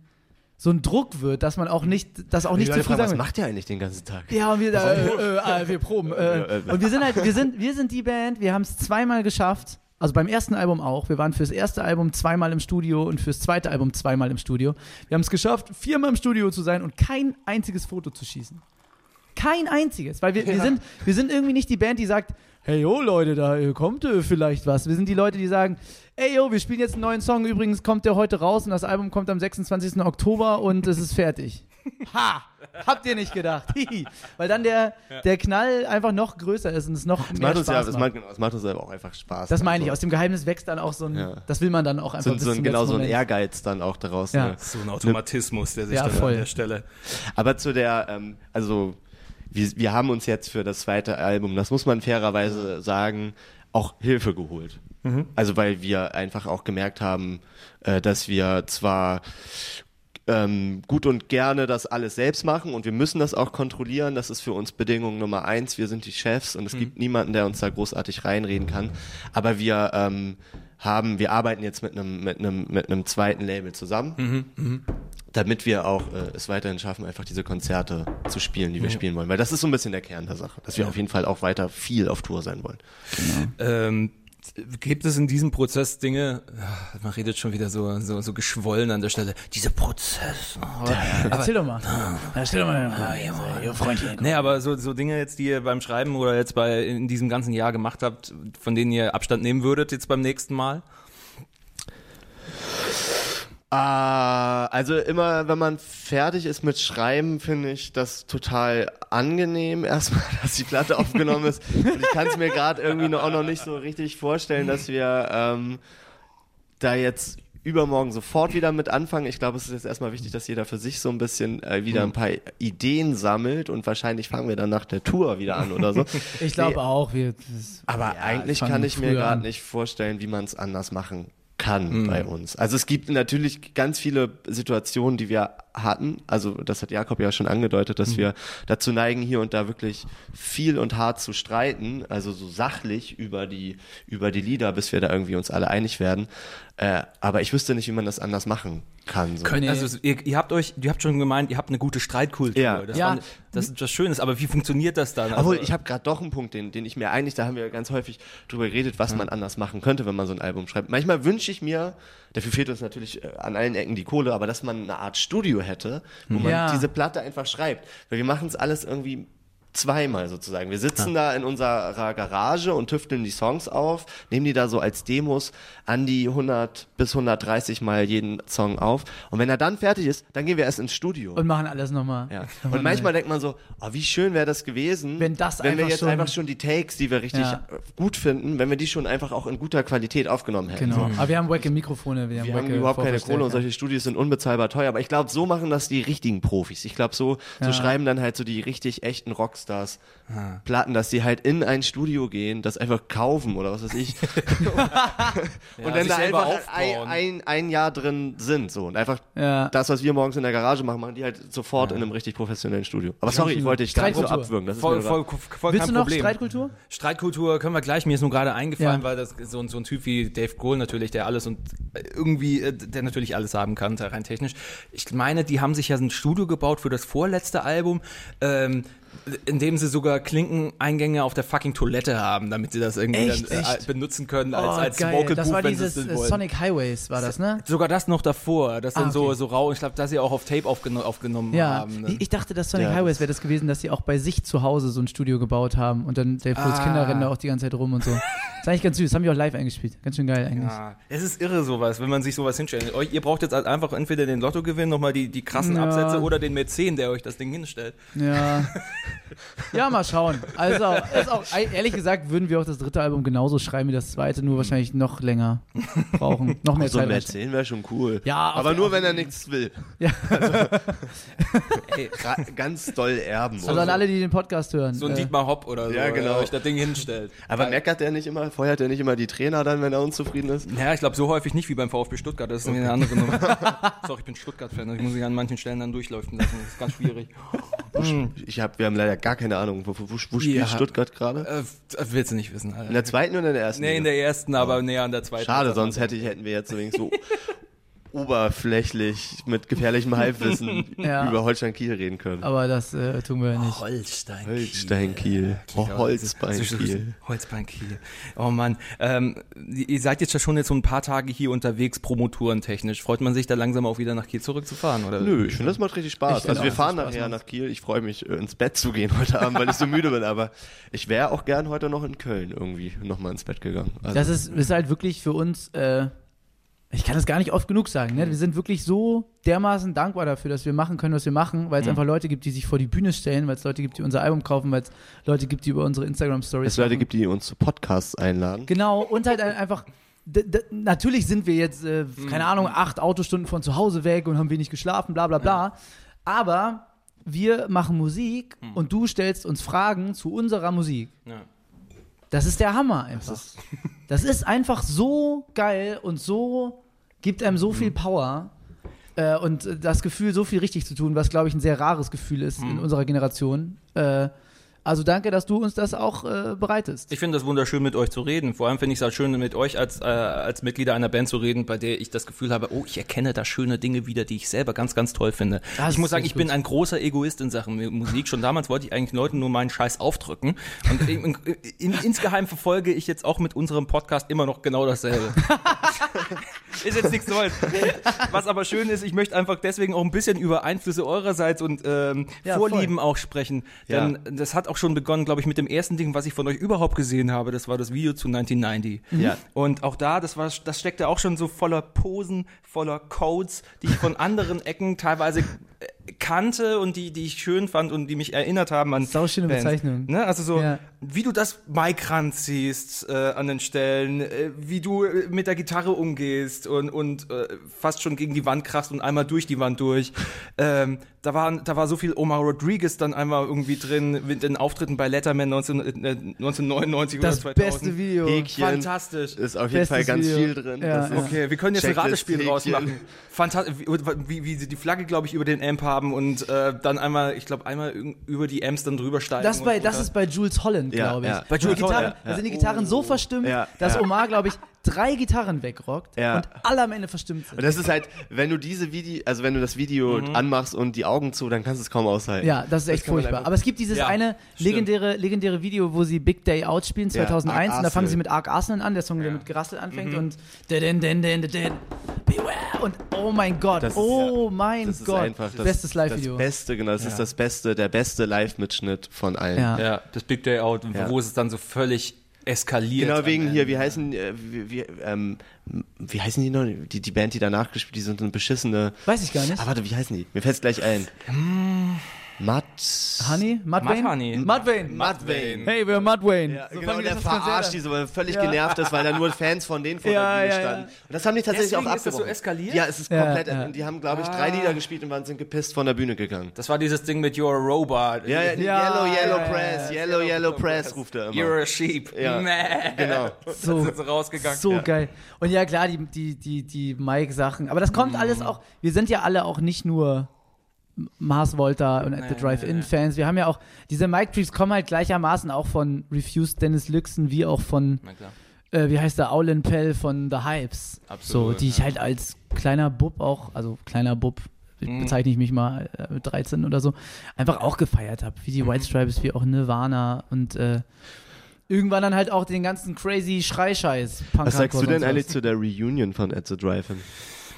so ein Druck wird, dass man auch nicht, das auch nicht zu früh was macht ihr eigentlich den ganzen Tag? Ja, und wir, da, äh, äh, äh, wir proben. Äh, äh, und wir sind halt, wir sind, wir sind die Band, wir haben es zweimal geschafft. Also beim ersten Album auch. Wir waren fürs erste Album zweimal im Studio und fürs zweite Album zweimal im Studio. Wir haben es geschafft, viermal im Studio zu sein und kein einziges Foto zu schießen. Kein einziges. Weil wir, wir, sind, wir sind irgendwie nicht die Band, die sagt, hey yo Leute, da äh, kommt äh, vielleicht was. Wir sind die Leute, die sagen, ey yo, wir spielen jetzt einen neuen Song. Übrigens kommt der heute raus und das Album kommt am 26. Oktober und es ist fertig. Ha! Habt ihr nicht gedacht. Weil dann der, der Knall einfach noch größer ist und es noch Es mehr macht, uns ja, Spaß es, macht. es macht uns aber auch einfach Spaß. Das meine ich. Aus dem Geheimnis wächst dann auch so ein, Ja. das will man dann auch einfach so, bis so ein, genau so ein Moment. Ehrgeiz dann auch daraus. Ja. Ne? so ein Automatismus, der sich Ja, dann voll. an der Stelle. Aber zu der, ähm, also wir, wir haben uns jetzt für das zweite Album, das muss man fairerweise sagen, auch Hilfe geholt. Also weil wir einfach auch gemerkt haben, äh, dass wir zwar ähm, gut und gerne das alles selbst machen und wir müssen das auch kontrollieren. Das ist für uns Bedingung Nummer eins. Wir sind die Chefs und es gibt niemanden, der uns da großartig reinreden kann. Aber wir ähm, haben, wir arbeiten jetzt mit einem mit einem mit einem zweiten Label zusammen, damit wir auch äh, es weiterhin schaffen, einfach diese Konzerte zu spielen, die wir spielen wollen. Weil das ist so ein bisschen der Kern der Sache, dass wir auf jeden Fall auch weiter viel auf Tour sein wollen. Ähm, gibt es in diesem Prozess Dinge, ah, man redet schon wieder so, so, so geschwollen an der Stelle, dieser Prozess. Oh, Erzähl doch mal. Ah. Erzähl doch mal. Ihr Freundchen. Nee, aber so, so Dinge jetzt, die ihr beim Schreiben oder jetzt bei in diesem ganzen Jahr gemacht habt, von denen ihr Abstand nehmen würdet jetzt beim nächsten Mal? Ah, also immer, wenn man fertig ist mit Schreiben, finde ich das total angenehm, erstmal, dass die Platte aufgenommen ist. Und ich kann es mir gerade irgendwie noch, auch noch nicht so richtig vorstellen, dass wir ähm, da jetzt übermorgen sofort wieder mit anfangen. Ich glaube, es ist jetzt erstmal wichtig, dass jeder für sich so ein bisschen äh, wieder ein paar Ideen sammelt und wahrscheinlich fangen wir dann nach der Tour wieder an oder so. Ich glaube Nee, auch. Wir, das- aber Ja, eigentlich kann ich mir gerade nicht vorstellen, wie man es anders machen kann bei uns. Also es gibt natürlich ganz viele Situationen, die wir hatten. Also das hat Jakob ja schon angedeutet, dass wir dazu neigen, hier und da wirklich viel und hart zu streiten, also so sachlich über die über die Lieder, bis wir da irgendwie uns alle einig werden. Äh, aber ich wüsste nicht, wie man das anders machen kann. So. Könnt, also ihr, ihr habt euch, ihr habt schon gemeint, ihr habt eine gute Streitkultur. Ja. Das, Ja. war, das ist was Schönes, aber wie funktioniert das dann? Obwohl, Also- ich habe gerade doch einen Punkt, den, den ich mir eigentlich, da haben wir ganz häufig drüber geredet, was man anders machen könnte, wenn man so ein Album schreibt. Manchmal wünsche ich mir, dafür fehlt uns natürlich äh, an allen Ecken die Kohle, aber dass man eine Art Studio hätte, wo man Ja. diese Platte einfach schreibt. Weil wir machen es alles irgendwie zweimal sozusagen. Wir sitzen da in unserer Garage und tüfteln die Songs auf, nehmen die da so als Demos an die 100 bis 130 Mal jeden Song auf. Und wenn er dann fertig ist, dann gehen wir erst ins Studio. Und machen alles nochmal. Ja. Und manchmal denkt man so, oh, wie schön wäre das gewesen, Wenn das wenn wir jetzt schon- einfach schon die Takes, die wir richtig Ja. gut finden, wenn wir die schon einfach auch in guter Qualität aufgenommen hätten. Genau. So. Aber wir haben wacke Mikrofone, wir haben, Wir haben überhaupt keine. Kohle und solche Studios sind unbezahlbar teuer, aber ich glaube, so machen das die richtigen Profis. Ich glaube, so, so Ja. schreiben dann halt so die richtig echten Rockstars Platten, dass die halt in ein Studio gehen, das einfach kaufen oder was weiß ich. und dann sich da einfach ein, ein, ein Jahr drin sind so und einfach Ja. das, was wir morgens in der Garage machen, machen die halt sofort in einem richtig professionellen Studio. Aber sorry, ich wollte dich gar nicht so Streitkultur. abwürgen. Das ist Voll, voll, voll Willst kein du noch Problem. Streitkultur? Streitkultur können wir gleich. Mir ist nur gerade eingefallen, Ja. weil das so, ein- so ein Typ wie Dave Grohl natürlich, der alles und irgendwie, äh, der natürlich alles haben kann, rein technisch. Ich meine, die haben sich ja ein Studio gebaut für das vorletzte Album, ähm, in dem sie sogar Klinkeneingänge auf der fucking Toilette haben, damit sie das irgendwie Echt? dann äh, Echt? benutzen können Oh, als, als geil. Vocal Das war dieses äh. Sonic Highways, war das, ne? Sogar das noch davor, das dann Ah, so, okay. so rau. Ich glaube, dass sie auch auf Tape aufgeno aufgenommen Ja, haben. ne? ich, dachte, dass Sonic Ja, Highways wäre das gewesen, dass sie auch bei sich zu Hause so ein Studio gebaut haben und dann Grohls Ah. Kinder rennen da auch die ganze Zeit rum und so. Das ist eigentlich ganz süß, das haben wir auch live eingespielt. Ganz schön geil eigentlich. Ja, es ist irre sowas, wenn man sich sowas hinstellt. Euch, ihr braucht jetzt einfach entweder den Lottogewinn, nochmal die, die krassen Ja. Absätze oder den Mäzen, der euch das Ding hinstellt. Ja. ja, mal schauen. Also, ist auch, ehrlich gesagt, würden wir auch das dritte Album genauso schreiben wie das zweite, nur wahrscheinlich noch länger brauchen. Noch mehr so ein Zeit. Mäzen wäre schon cool. Ja, aber nur wenn er nichts will. Ja. Ey, Ra ganz doll erben. Also an alle, die den Podcast hören. so ein äh, Dietmar Hopp oder so, Ja, genau. der euch das Ding hinstellt. Aber meckert der nicht immer, feuert der nicht immer die Trainer dann, wenn er unzufrieden ist? Ja, ich glaube so häufig nicht wie beim VfB Stuttgart, das ist irgendwie eine andere Nummer. Sorry, ich bin Stuttgart-Fan, ich muss mich an manchen Stellen dann durchlaufen lassen, das ist ganz schwierig. Ich hab, wir haben leider gar keine Ahnung, wo, wo, wo spielt Ja. Stuttgart gerade? Äh, das willst du nicht wissen, Alter. In der zweiten oder in der ersten? Nee, in der ersten, aber näher an der zweiten. Schade, sonst hätte ich, hätten wir jetzt übrigens so oberflächlich mit gefährlichem Halbwissen Ja. über Holstein Kiel reden können. Aber das äh, tun wir nicht. Holstein. Holstein Kiel. Oh, Holzbein Kiel. Holzbein Kiel. Oh Mann. Ähm, ihr seid jetzt ja schon jetzt so ein paar Tage hier unterwegs, promoturentechnisch. Freut man sich da langsam auch wieder nach Kiel zurückzufahren, oder? Nö, ich finde, das macht richtig Spaß. Ich Also wir fahren nachher macht. nach Kiel. Ich freue mich, äh, ins Bett zu gehen heute Abend, weil ich so müde bin. Aber ich wäre auch gern heute noch in Köln irgendwie nochmal ins Bett gegangen. Also, Das ist, ist halt wirklich für uns, äh, ich kann das gar nicht oft genug sagen, ne? wir sind wirklich so dermaßen dankbar dafür, dass wir machen können, was wir machen, weil es einfach Leute gibt, die sich vor die Bühne stellen, weil es Leute gibt, die unser Album kaufen, weil es Leute gibt, die über unsere Instagram-Stories es Leute gibt, die uns zu Podcasts einladen. Genau, und halt ein- einfach, natürlich sind wir jetzt, äh, keine Ahnung, acht Autostunden von zu Hause weg und haben wenig geschlafen, bla bla bla. Aber wir machen Musik und du stellst uns Fragen zu unserer Musik. Ja. Das ist der Hammer einfach. Das ist, einfach so geil und so gibt einem so viel Power. Äh, und das Gefühl, so viel richtig zu tun, was, glaube ich, ein sehr rares Gefühl ist in unserer Generation. Äh, also danke, dass du uns das auch äh, bereitest. Ich finde das wunderschön, mit euch zu reden. Vor allem finde ich es halt schön, mit euch als, äh, als Mitglieder einer Band zu reden, bei der ich das Gefühl habe, oh, ich erkenne da schöne Dinge wieder, die ich selber ganz, ganz toll finde. Das ich muss sagen, ich bin gut. ein großer Egoist in Sachen Mu- Musik. Schon damals wollte ich eigentlich Leuten nur meinen Scheiß aufdrücken. Und in, in, in, insgeheim verfolge ich jetzt auch mit unserem Podcast immer noch genau dasselbe. ist jetzt nichts Neues. Was aber schön ist, ich möchte einfach deswegen auch ein bisschen über Einflüsse eurerseits und ähm, Ja, Vorlieben auch sprechen. Ja. Denn das hat auch schon begonnen, glaube ich, mit dem ersten Ding, was ich von euch überhaupt gesehen habe. Das war das Video zu 1990. Ja. Und auch da, das war, das steckte auch schon so voller Posen, voller Codes, die ich von anderen Ecken teilweise äh, kannte und die, die ich schön fand und die mich erinnert haben an Sauschöne. Bezeichnung. Ne? Also so, Ja. wie du das Mic ranziehst äh, an den Stellen, äh, wie du äh, mit der Gitarre umgehst und, und äh, fast schon gegen die Wand krachst und einmal durch die Wand durch. Ähm, da, waren, da war so viel Omar Rodriguez dann einmal irgendwie drin mit den Auftritten bei Letterman 19, äh, 1999 Das oder 2000. beste Video. Häkchen. Fantastisch. Ist auf jeden Bestes Fall ganz Video. viel drin. Ja, Das ja. ist- Okay, wir können jetzt ein Checklist, Ratespiel draus machen. Fantastisch, wie, wie sie die Flagge, glaube ich, über den Amp haben und äh, dann einmal, ich glaube, einmal über die Amps dann drüber steigen. Das, bei, das ist bei Jules Holland, glaube ich. ja. Bei Jules Gitarren, Holland, Da sind die Gitarren so verstimmt, Ja, dass ja. Omar, glaube ich, drei Gitarren wegrockt Ja. und alle am Ende verstimmt sind. Und das ist halt, wenn du diese Video, also wenn du das Video anmachst und die Augen zu, dann kannst du es kaum aushalten. Ja, das ist echt man furchtbar. Aber es gibt dieses Ja, eine stimmt. legendäre, legendäre Video, wo sie Big Day Out spielen, Ja, 2001. Ark und da fangen sie mit Ark Arsenal an, der Song, der mit Gerassel anfängt. Und den, den, den, den, den, beware. Und oh mein Gott, Das ist- oh mein Das ist Gott. einfach das, Bestes Live-Video. Das Beste, genau. Das ist das Beste, der beste Live-Mitschnitt von allen. Ja. Ja, das Big Day Out, Ja. wo es dann so völlig eskaliert. Genau wegen Ende. hier, wie heißen, äh, wie, wie, ähm, wie heißen die noch? Die, die Band, die danach gespielt, die sind eine beschissene. Weiß ich gar nicht. Ah, warte, wie heißen die? Mir fällt's gleich ein. Matt. Honey? Mud Wayne? Honey. Mud Wayne. Matt Wayne. Hey, we're Mud Wayne. Ja, So genau, der das verarscht an. die so, weil er völlig Ja. genervt ist, weil da nur Fans von denen vor Ja, der Bühne ja, ja. standen. Und das haben die tatsächlich Deswegen auch ist das so abgebrochen. eskaliert? Ja, es ist Ja, komplett, ja. die haben, glaube ich, drei Lieder gespielt und waren, sind gepisst von der Bühne gegangen. Das war dieses Ding mit You're a Robot. Ja, ja, Ja, Yellow, Yellow Press, ja. Yellow, Yellow Press, ruft er immer. You're a sheep. Ja, Mäh. genau. So, sind sie rausgegangen. So Ja. geil. Und ja, klar, die, die, die, die Mike-Sachen. Aber das kommt alles auch. Wir sind ja alle auch nicht nur Mars Volta und At the Drive-In-Fans. Wir haben ja auch, diese Mike-Briefs kommen halt gleichermaßen auch von Refused Dennis Lüxen wie auch von, äh, wie heißt der, Aulin Pell von The Hypes. Absolut, So, die ich ja. halt als kleiner Bub auch, also kleiner Bub, Mhm. bezeichne ich mich mal äh, mit 13 oder so, einfach auch gefeiert habe. Wie die Mhm. White Stripes, wie auch Nirvana und äh, irgendwann dann halt auch den ganzen crazy Schreischeiß. Was sagst du denn eigentlich zu der Reunion von At the Drive-In?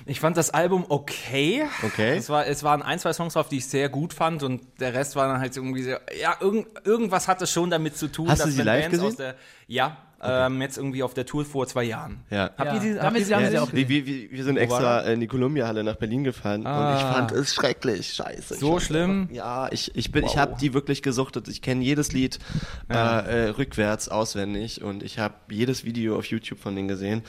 Ich fand das Album okay. Okay. Es, war, es waren ein, zwei Songs drauf, die ich sehr gut fand und der Rest war dann halt irgendwie so, ja, irgend, irgendwas hatte schon damit zu tun, Hast du dass sie live Bands gesehen? aus der, ja, ähm, jetzt irgendwie auf der Tour vor zwei Jahren. Ja. Habt Ja, ihr die, damit habt ihr sie- haben sie auch wir, wir, wir sind extra in die Columbia-Halle nach Berlin gefahren und Ah. ich fand es schrecklich. Scheiße. So schlimm? Einfach, ja, ich, ich, bin, ich habe die wirklich gesuchtet. Ich kenne jedes Lied äh, äh, rückwärts auswendig und ich habe jedes Video auf YouTube von denen gesehen.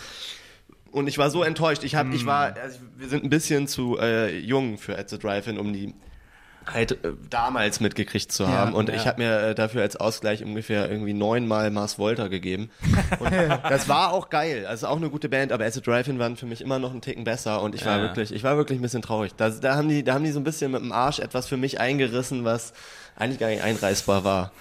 Und ich war so enttäuscht. Ich hab, ich war, also wir sind ein bisschen zu äh, jung für At the Drive-In, um die halt äh, damals mitgekriegt zu haben. und ich habe mir äh, dafür als Ausgleich ungefähr irgendwie neunmal Mars Volta gegeben. Und das war auch geil. Also auch eine gute Band, aber At the Drive-In waren für mich immer noch einen Ticken besser und ich war Ja. wirklich, ich war wirklich ein bisschen traurig. Da, da haben die, da haben die so ein bisschen mit dem Arsch etwas für mich eingerissen, was eigentlich gar nicht einreißbar war.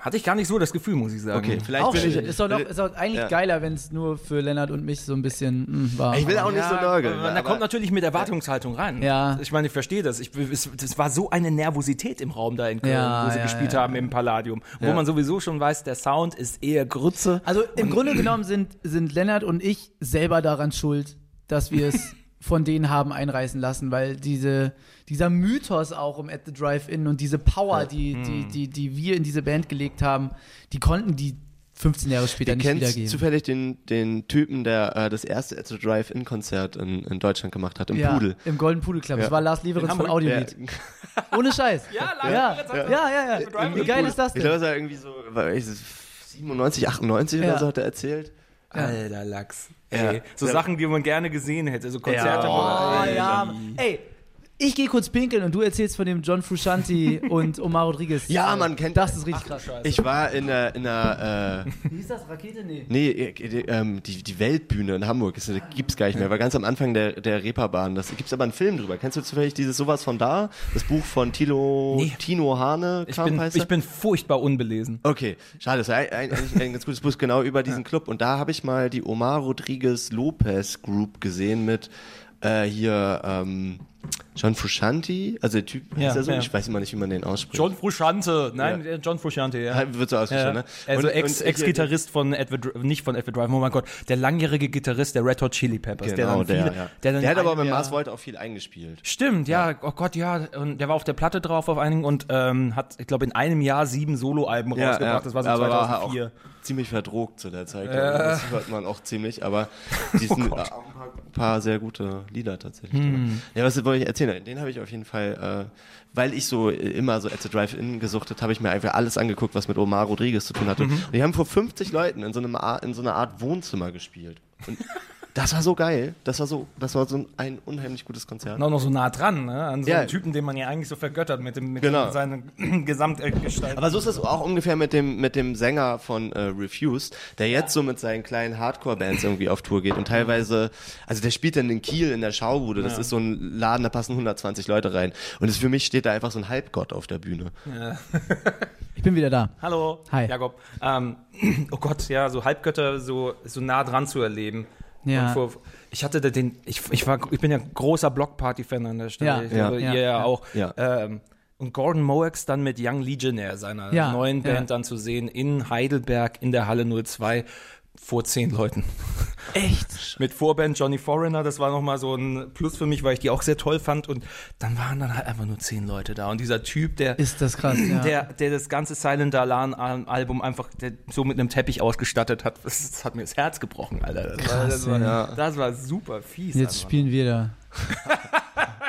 Hatte ich gar nicht so das Gefühl, muss ich sagen. Okay, vielleicht Auch bin ich. ist doch noch, ist doch eigentlich Ja. geiler, wenn es nur für Lennart und mich so ein bisschen mm, war. Ich will auch nicht so nörgeln. aber Da aber- kommt natürlich mit Erwartungshaltung rein. Ja. Ich meine, ich verstehe das. Ich, es, das war so eine Nervosität im Raum da in Köln, Ja, wo sie ja, gespielt ja. haben im Palladium. Wo Ja. man sowieso schon weiß, der Sound ist eher Grütze. Also im Grunde genommen sind, sind Lennart und ich selber daran schuld, dass wir es von denen haben einreißen lassen, weil diese, dieser Mythos auch um At the Drive-In und diese Power, die, die, die, die wir in diese Band gelegt haben, die konnten die 15 Jahre später Du nicht kennst wiedergeben. zufällig den, den Typen, der äh, das erste At the Drive-In-Konzert in, in Deutschland gemacht hat, im ja, Pudel. Im Golden Pudel Club. Das Ja. war Lars In von Hamburg? Audiolied. Ohne Scheiß. Ja, Lars ja. Lieberins Ja, hat- ja, ja. Wie geil ist das Ich glaube, denn? es war irgendwie so, war ich so 97, 98 Ja. oder so hat er erzählt. Alter Lachs. Ja. Ey, so Ja. Sachen, die man gerne gesehen hätte. So Konzerte. Ja. Oh, Ey, ja. Ey, ich gehe kurz pinkeln und du erzählst von dem John Frusciante und Omar Rodriguez. Ja, man kennt- Das ist richtig krass. Ich war in der, in der äh, Wie hieß das? Rakete? Nee. nee, äh, die, ähm, die, die Weltbühne in Hamburg, das gibt's gar nicht mehr, war ganz am Anfang der, der Reeperbahn. Das gibt's aber einen Film drüber. Kennst du zufällig dieses sowas von da? Das Buch von Tilo, Nee. Tino Hane, Ich bin, heißt ich bin furchtbar unbelesen. Okay, schade, das war ein- ein- eigentlich ein ganz gutes Buch genau über diesen Club. Und da habe ich mal die Omar Rodriguez Lopez Group gesehen mit äh, hier ähm, John Frusciante, also der Typ, Ja, ist er so? ja. Ich weiß immer nicht, wie man den ausspricht. John Frusciante. Nein, Ja. der John Frusciante, ja. Wird so ausgesprochen, Ja. ne? Also Und- Ex- Ex-Gitarrist von Edward, nicht von Edward Drive, oh mein Gott, der langjährige Gitarrist der Red Hot Chili Peppers. Genau, der, der, viele, ja. der, dann der hat aber Jahr- Mars Volta auch viel eingespielt. Stimmt, ja, oh Gott, ja, und der war auf der Platte drauf auf einigen und ähm, hat, ich glaube, in einem Jahr sieben Soloalben rausgebracht. Das war so aber war 2004. auch ziemlich verdrogt zu der Zeit. glaub ich. Das hört man auch ziemlich, aber die sind Oh auch ein paar, sehr gute Lieder tatsächlich. dabei. Ja, was wollte ich erzählen? Den habe ich auf jeden Fall, äh, weil ich so immer so at the Drive-In gesuchtet, habe ich mir einfach alles angeguckt, was mit Omar Rodriguez zu tun hatte. Und die haben vor 50 Leuten in so, einem Ar in so einer Art Wohnzimmer gespielt. Und das war so geil. Das war so, das war so ein unheimlich gutes Konzert. Und auch noch so nah dran, ne? An so Ja. einen Typen, den man ja eigentlich so vergöttert mit dem mit Genau. seiner Gesamtgestalt. Aber so ist es auch ungefähr mit dem, mit dem Sänger von äh, Refused, der jetzt so mit seinen kleinen Hardcore-Bands irgendwie auf Tour geht und teilweise, also der spielt dann in Kiel in der Schaubude, das ist so ein Laden, da passen 120 Leute rein und es für mich steht da einfach so ein Halbgott auf der Bühne. Ich bin wieder da. Hallo, Hi. Jakob. Ähm, oh Gott, ja, so Halbgötter so, so nah dran zu erleben. Ja. Und vor, ich hatte den, ich, ich war, ich bin ja großer Blockparty-Fan an der Stelle. Ja. Ich Ja. glaube, Ja. ihr ja, Ja. auch. Ja. Ähm, und Gordon Moex dann mit Young Legionnaire, seiner Ja. neuen Ja. Band, dann zu sehen in Heidelberg in der Halle 02 vor zehn Leuten. Echt? Mit Vorband Johnny Foreigner, das war nochmal so ein Plus für mich, weil ich die auch sehr toll fand. Und dann waren dann halt einfach nur zehn Leute da. Und dieser Typ, der, Ist das krass, ja. der, der das ganze Silent Alarm Album einfach so mit einem Teppich ausgestattet hat, das, das hat mir das Herz gebrochen, Alter. Das, war, Krass, das, war, ja. das war super fies. Jetzt spielen wir da.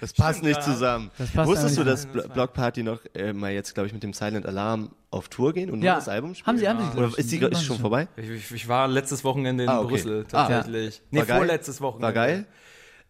Das passt nicht zusammen. Das passt Wusstest du, dass Blo- Block Party noch äh, mal jetzt, glaube ich, mit dem Silent Alarm auf Tour gehen und nur Ja. das Album spielen? Haben sie, haben sie, Oder ich. ist die ist schon schon. vorbei? Ich, ich, ich war letztes Wochenende in Ah, okay. Brüssel, Ah. tatsächlich. Nee, War geil? vorletztes Wochenende. War geil?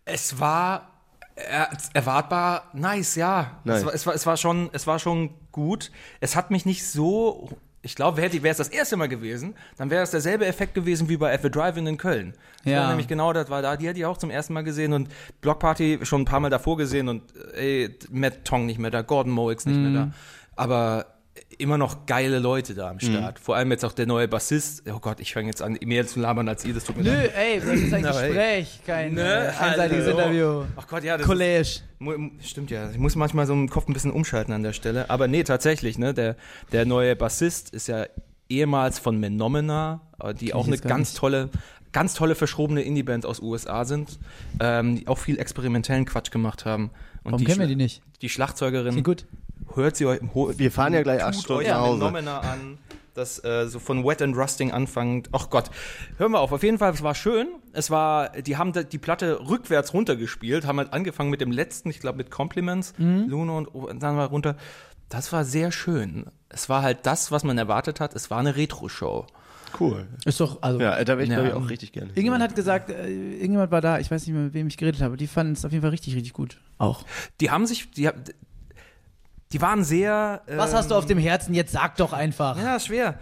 Es war er, erwartbar nice, ja. Nice. Es, war, es, war, es, war schon, es war schon gut. Es hat mich nicht so. Ich glaube, wäre es das erste Mal gewesen, dann wäre es derselbe Effekt gewesen wie bei At the Drive-In in Köln. Das Ja. nämlich genau das war da. Die hatte ich auch zum ersten Mal gesehen und Block Party schon ein paar Mal davor gesehen und äh, ey, Matt Tong nicht mehr da, Gordon Moix nicht mehr da. Aber immer noch geile Leute da am Start. Vor allem jetzt auch der neue Bassist. Oh Gott, ich fange jetzt an, mehr zu labern als ihr, das tut mir Nö, leid. ey, das ist ein. Gespräch, kein Ne, äh, einseitiges Alter. Interview. Ach Gott, ja, das ist, College. Mu- Stimmt ja. Ich muss manchmal so im Kopf ein bisschen umschalten an der Stelle. Aber nee, tatsächlich, ne? Der, der neue Bassist ist ja ehemals von Menomena, äh, die auch eine ganz nicht. tolle, ganz tolle verschrobene Indie-Band aus USA sind, ähm, die auch viel experimentellen Quatsch gemacht haben. Und Warum kennen wir die nicht? Die Schlagzeugerin Klingt gut. Hört sie euch ho- Wir fahren ja gleich acht Stunden nach Hause. An. Das äh, so von Wet and Rusting anfangend. Ach Gott, hören wir auf. Auf jeden Fall, es war schön. Es war, die haben die Platte rückwärts runtergespielt, haben halt angefangen mit dem letzten, ich glaube mit Compliments, Mhm. Luno und, und dann war runter. Das war sehr schön. Es war halt das, was man erwartet hat. Es war eine Retro-Show. Cool. Ist doch, also. Ja, da wäre ich, Ja. glaube ich, auch richtig gerne. Irgendjemand hat gesagt, äh, irgendjemand war da, ich weiß nicht mehr, mit wem ich geredet habe, die fanden es auf jeden Fall richtig, richtig gut. Auch. Die haben sich, die, die waren sehr. Was ähm, hast du auf dem Herzen? Jetzt sag doch einfach. Ja, schwer.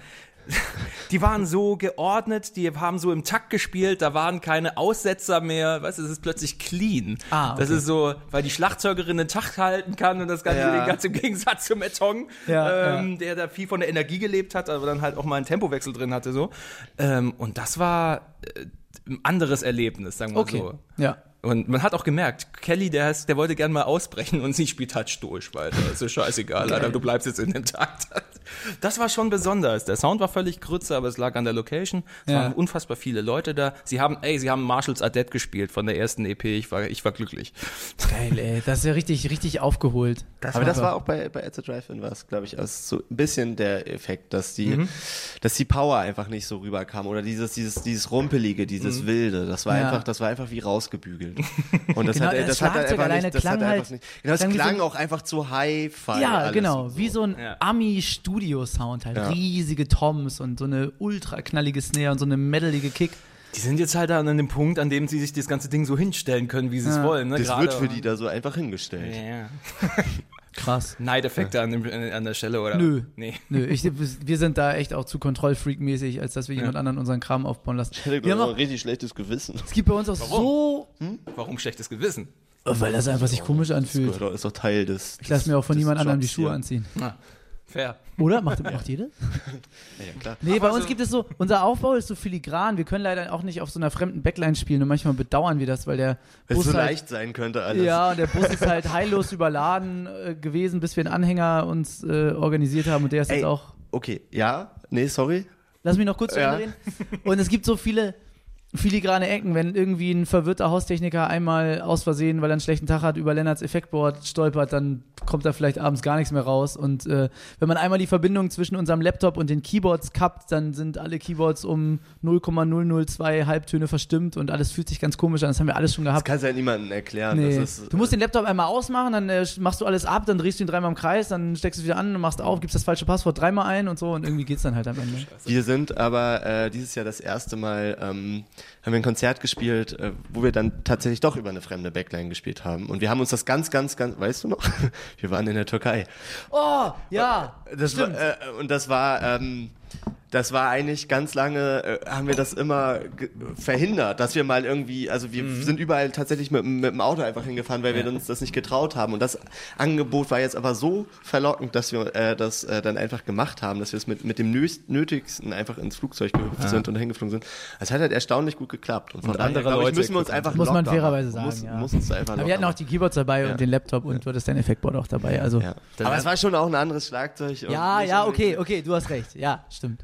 Die waren so geordnet, die haben so im Takt gespielt, da waren keine Aussetzer mehr, weißt du, es ist plötzlich clean. Ah, okay. Das ist so, weil die Schlagzeugerin den Takt halten kann und das Ganze Ja. ganz im Gegensatz zum Beton, Ja, ähm, der da viel von der Energie gelebt hat, aber dann halt auch mal einen Tempowechsel drin hatte so. Ähm, und das war äh, ein anderes Erlebnis, sagen wir Okay. so. Ja. Und man hat auch gemerkt, Kelly, der, ist, der wollte gern mal ausbrechen und sie spielt halt stoisch weiter. Ist so scheißegal, Alter, du bleibst jetzt in dem Takt. Das war schon besonders. Der Sound war völlig grütze, aber es lag an der Location. Es Ja. waren unfassbar viele Leute da. Sie haben, ey, sie haben Marshalls Adet gespielt von der ersten EP. Ich war, ich war glücklich. Geil, ey. Das ist ja richtig, richtig aufgeholt. Aber das war auch bei, bei At the Drive-In was, glaube ich, als so ein bisschen der Effekt, dass die, Mhm. dass die Power einfach nicht so rüberkam oder dieses, dieses, dieses Rumpelige, dieses Wilde, das war Mhm. Ja. einfach, das war einfach wie rausgebügelt. Und das Genau, hat, das das hat Schlagzeug einfach alleine nicht, das klang hat halt- einfach nicht, genau, es klang so klang ein- auch einfach zu Hi-Fi. Ja, alles genau. so. Wie so ein Ja. Ami-Studio-Sound halt. Ja. Riesige Toms und so eine ultra knallige Snare und so eine medalige Kick. Die sind jetzt halt an dem Punkt, an dem sie sich das ganze Ding so hinstellen können, wie sie es Ja. wollen. Ne? Das Gerade- wird für die da so einfach hingestellt. Ja. Krass. Neideffekte an, dem, an der Stelle, oder? Nö. Nee. Nö, ich, wir sind da echt auch zu Kontrollfreak-mäßig, als dass wir jemand anderen unseren Kram aufbauen lassen. Ich hätte Wir haben auch, ein richtig schlechtes Gewissen. es gibt bei uns auch so, Warum schlechtes Gewissen? weil das einfach sich komisch Das anfühlt. gehört auch- ist doch Teil des. Ich lasse mir auch von niemand anderem die Schuhe hier. anziehen. Na, fair. Oder? Macht, macht jeder? Ja, klar. Nee, bei Aber uns so- gibt es so, unser Aufbau ist so filigran. Wir können leider auch nicht auf so einer fremden Backline spielen und manchmal bedauern wir das, weil der Es Bus so halt, leicht sein könnte alles. Ja, und der Bus ist halt heillos überladen äh, gewesen, bis wir einen Anhänger uns äh, organisiert haben und der ist Ey, jetzt auch. Okay, ja, nee, sorry. Lass mich noch kurz zu Ja. Reden. Und es gibt so viele filigrane Ecken, wenn irgendwie ein verwirrter Haustechniker einmal aus Versehen, weil er einen schlechten Tag hat, über Lennarts Effektboard stolpert, dann kommt da vielleicht abends gar nichts mehr raus. Und äh, wenn man einmal die Verbindung zwischen unserem Laptop und den Keyboards kappt, dann sind alle Keyboards um 0,002 Halbtöne verstimmt und alles fühlt sich ganz komisch an. Das haben wir alles schon Das gehabt. kannst du ja niemandem erklären. Nee. Das ist, Du musst den Laptop einmal ausmachen, dann äh, machst du alles ab, dann drehst du ihn dreimal im Kreis, dann steckst du es wieder an und machst auf, gibst das falsche Passwort dreimal ein und so und irgendwie geht's dann halt am Ende. Wir sind aber äh, dieses Jahr das erste Mal, ähm, haben wir ein Konzert gespielt, äh, wo wir dann tatsächlich doch über eine fremde Backline gespielt haben. Und wir haben uns das ganz, ganz, ganz, weißt du noch? Wir waren in der Türkei. Oh, ja. Das war, äh, und das war, ähm, das war eigentlich ganz lange, äh, haben wir das immer verhindert, dass wir mal irgendwie, also wir Mhm. sind überall tatsächlich mit, mit dem Auto einfach hingefahren, weil wir uns das nicht getraut haben. Und das Angebot war jetzt aber so verlockend, dass wir äh, das äh, dann einfach gemacht haben, dass wir es mit, mit dem Nötigsten einfach ins Flugzeug gehüpft sind und hingeflogen sind. Es hat halt erstaunlich gut geklappt. Und von Und daher, andere glaub ich, müssen wir uns einfach Muss man fairerweise sagen, Muss, ja. muss uns einfach Aber wir hatten auch die Keyboards dabei Ja. und den Laptop und du hattest dein Effektboard auch dabei. Also Ja. Aber es war schon auch ein anderes Schlagzeug. ja, ja, okay, okay, du hast recht. Ja, stimmt.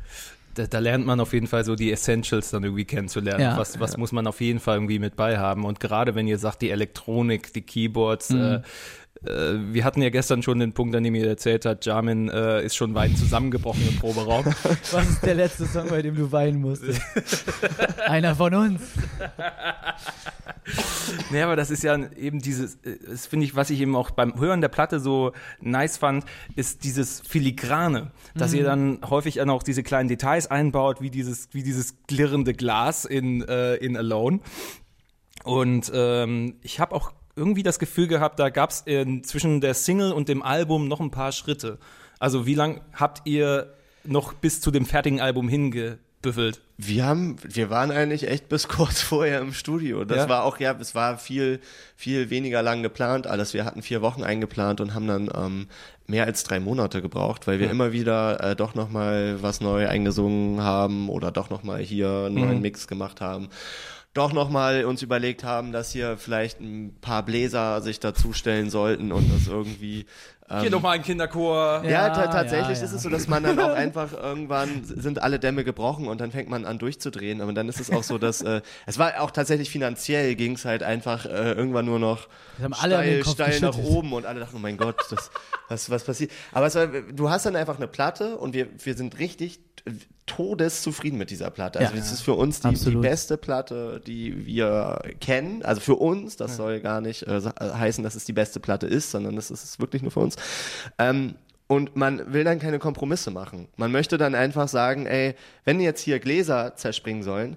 Da, da lernt man auf jeden Fall so die Essentials dann irgendwie kennenzulernen. Ja. was was muss man auf jeden Fall irgendwie mit bei haben. Und gerade wenn ihr sagt, die Elektronik, die Keyboards, Mhm. äh, äh, wir hatten ja gestern schon den Punkt, an dem ihr erzählt habt, Jamin äh, ist schon weit zusammengebrochen im Proberaum. Was ist der letzte Song, bei dem du weinen musstest? Einer von uns. Nee, aber das ist ja eben dieses, äh, das finde ich, was ich eben auch beim Hören der Platte so nice fand, ist dieses Filigrane, dass ihr dann häufig dann auch diese kleinen Details einbaut, wie dieses, wie dieses klirrende Glas in, äh, in Alone. Und ähm, ich habe auch irgendwie das Gefühl gehabt, da gab es zwischen der Single und dem Album noch ein paar Schritte. Also wie lang habt ihr noch bis zu dem fertigen Album hingebüffelt? Wir haben, wir waren eigentlich echt bis kurz vorher im Studio. Das Ja? war auch, ja, es war viel, viel weniger lang geplant alles. Wir hatten vier Wochen eingeplant und haben dann ähm, mehr als drei Monate gebraucht, weil wir immer wieder äh, doch nochmal was neu eingesungen haben oder doch nochmal hier einen neuen Mix gemacht haben. Doch nochmal uns überlegt haben, dass hier vielleicht ein paar Bläser sich dazustellen sollten und das irgendwie Hier nochmal ein Kinderchor. ja, Ja, ta tatsächlich ja, ist ja. es so, dass man dann auch einfach irgendwann sind alle Dämme gebrochen und dann fängt man an durchzudrehen. Aber dann ist es auch so, dass äh, es war auch tatsächlich finanziell ging es halt einfach äh, irgendwann nur noch Das steil, steil nach oben und alle dachten, oh mein Gott, das, was, was passiert? Aber es war, du hast dann einfach eine Platte und wir, wir sind richtig todeszufrieden mit dieser Platte. Also Ja. es ist für uns die, die beste Platte, die wir kennen. Also für uns, das soll gar nicht äh, äh, heißen, dass es die beste Platte ist, sondern das ist wirklich nur für uns. Ähm, und man will dann keine Kompromisse machen. Man möchte dann einfach sagen, ey, wenn jetzt hier Gläser zerspringen sollen,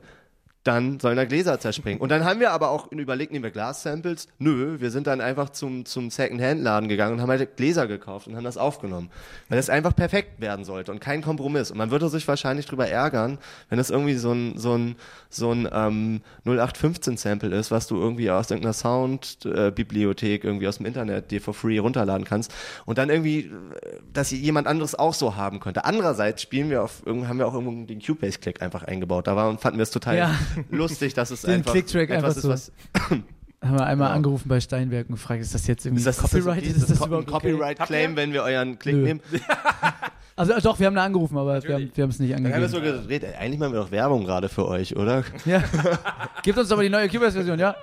dann sollen da Gläser zerspringen. Und dann haben wir aber auch überlegt, nehmen wir Glas-Samples? Nö, wir sind dann einfach zum, zum Second-Hand-Laden gegangen und haben halt Gläser gekauft und haben das aufgenommen. Weil das einfach perfekt werden sollte und kein Kompromiss. Und man würde sich wahrscheinlich drüber ärgern, wenn das irgendwie so ein, so ein, so ein ähm, 0815-Sample ist, was du irgendwie aus irgendeiner Sound-Bibliothek irgendwie aus dem Internet dir for free runterladen kannst und dann irgendwie, äh, dass jemand anderes auch so haben könnte. Andererseits spielen wir auf, haben wir auch irgendwo den Cubase-Click einfach eingebaut. Da war und fanden wir es total Ja. Lustig, dass es Den einfach Click-Track etwas einfach ist, so. was Haben wir einmal Ja. angerufen bei Steinberg und gefragt, ist das jetzt irgendwie ist das Copyright? Ist das, Ist das ein überhaupt okay? Copyright-Claim, wenn wir euren Click Nö. nehmen? Also äh, doch, wir haben da angerufen, aber wir haben wir haben es nicht Dann haben wir angegeben. so gedreht, eigentlich machen wir doch Werbung gerade für euch, oder? Ja. Gebt uns doch mal die neue Cubase-Version, ja?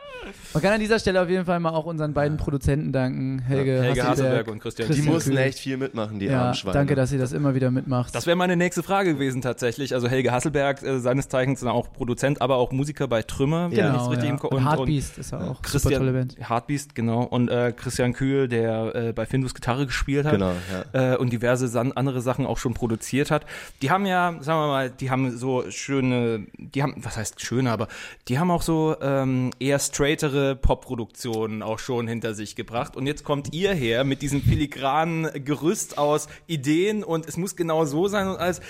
Man kann an dieser Stelle auf jeden Fall mal auch unseren beiden Produzenten danken, Helge, Helge Hasselberg, Hasselberg und Christian Die Christian mussten Kühl. echt viel mitmachen, die Ja, armen Schweine. danke, dass ihr das immer wieder mitmacht. Das wäre meine nächste Frage gewesen tatsächlich. Also Helge Hasselberg, äh, seines Zeichens auch Produzent, aber auch Musiker bei Trümmer, wenn ich genau, richtig ja. im Ko- und, Heartbeast ist er auch. Christian, Super tolle Band. Heartbeast, genau. Und äh, Christian Kühl, der äh, bei Findus Gitarre gespielt hat. Genau, ja. Äh, und diverse san andere Sachen auch schon produziert hat. Die haben ja, sagen wir mal, die haben so schöne, die haben, was heißt schöne, aber die haben auch so ähm, eher straightere Pop-Produktionen auch schon hinter sich gebracht. Und jetzt kommt ihr her mit diesem filigranen Gerüst aus Ideen und es muss genau so sein und alles.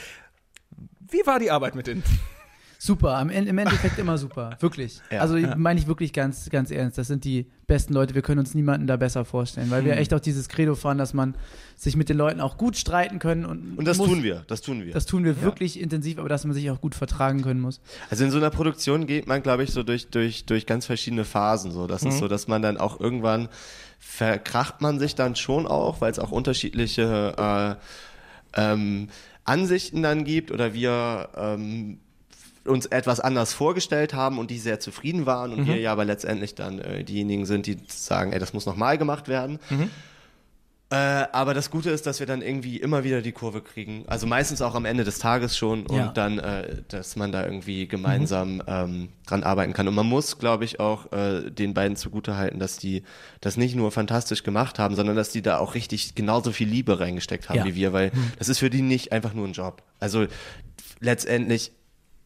Wie war die Arbeit mit denen? Super, Ende, im Endeffekt immer super. Wirklich. Ja. also meine ich wirklich ganz, ganz ernst. Das sind die besten Leute. Wir können uns niemanden da besser vorstellen, weil Hm. wir echt auch dieses Credo fahren, dass man sich mit den Leuten auch gut streiten können. Und, Und das muss, tun wir, das tun wir. Das tun wir wirklich intensiv, aber dass man sich auch gut vertragen können muss. Also in so einer Produktion geht man, glaube ich, so durch, durch, durch ganz verschiedene Phasen. So, das ist so, dass man dann auch irgendwann verkracht man sich dann schon auch, weil es auch unterschiedliche äh, ähm, Ansichten dann gibt oder wir ähm, uns etwas anders vorgestellt haben und die sehr zufrieden waren und wir ja aber letztendlich dann äh, diejenigen sind, die sagen, ey, das muss nochmal gemacht werden. Äh, aber das Gute ist, dass wir dann irgendwie immer wieder die Kurve kriegen. Also meistens auch am Ende des Tages schon und Ja. dann, äh, dass man da irgendwie gemeinsam ähm, dran arbeiten kann. Und man muss, glaube ich, auch äh, den beiden zugutehalten, dass die das nicht nur fantastisch gemacht haben, sondern dass die da auch richtig genauso viel Liebe reingesteckt haben Ja. wie wir, weil das ist für die nicht einfach nur ein Job. Also letztendlich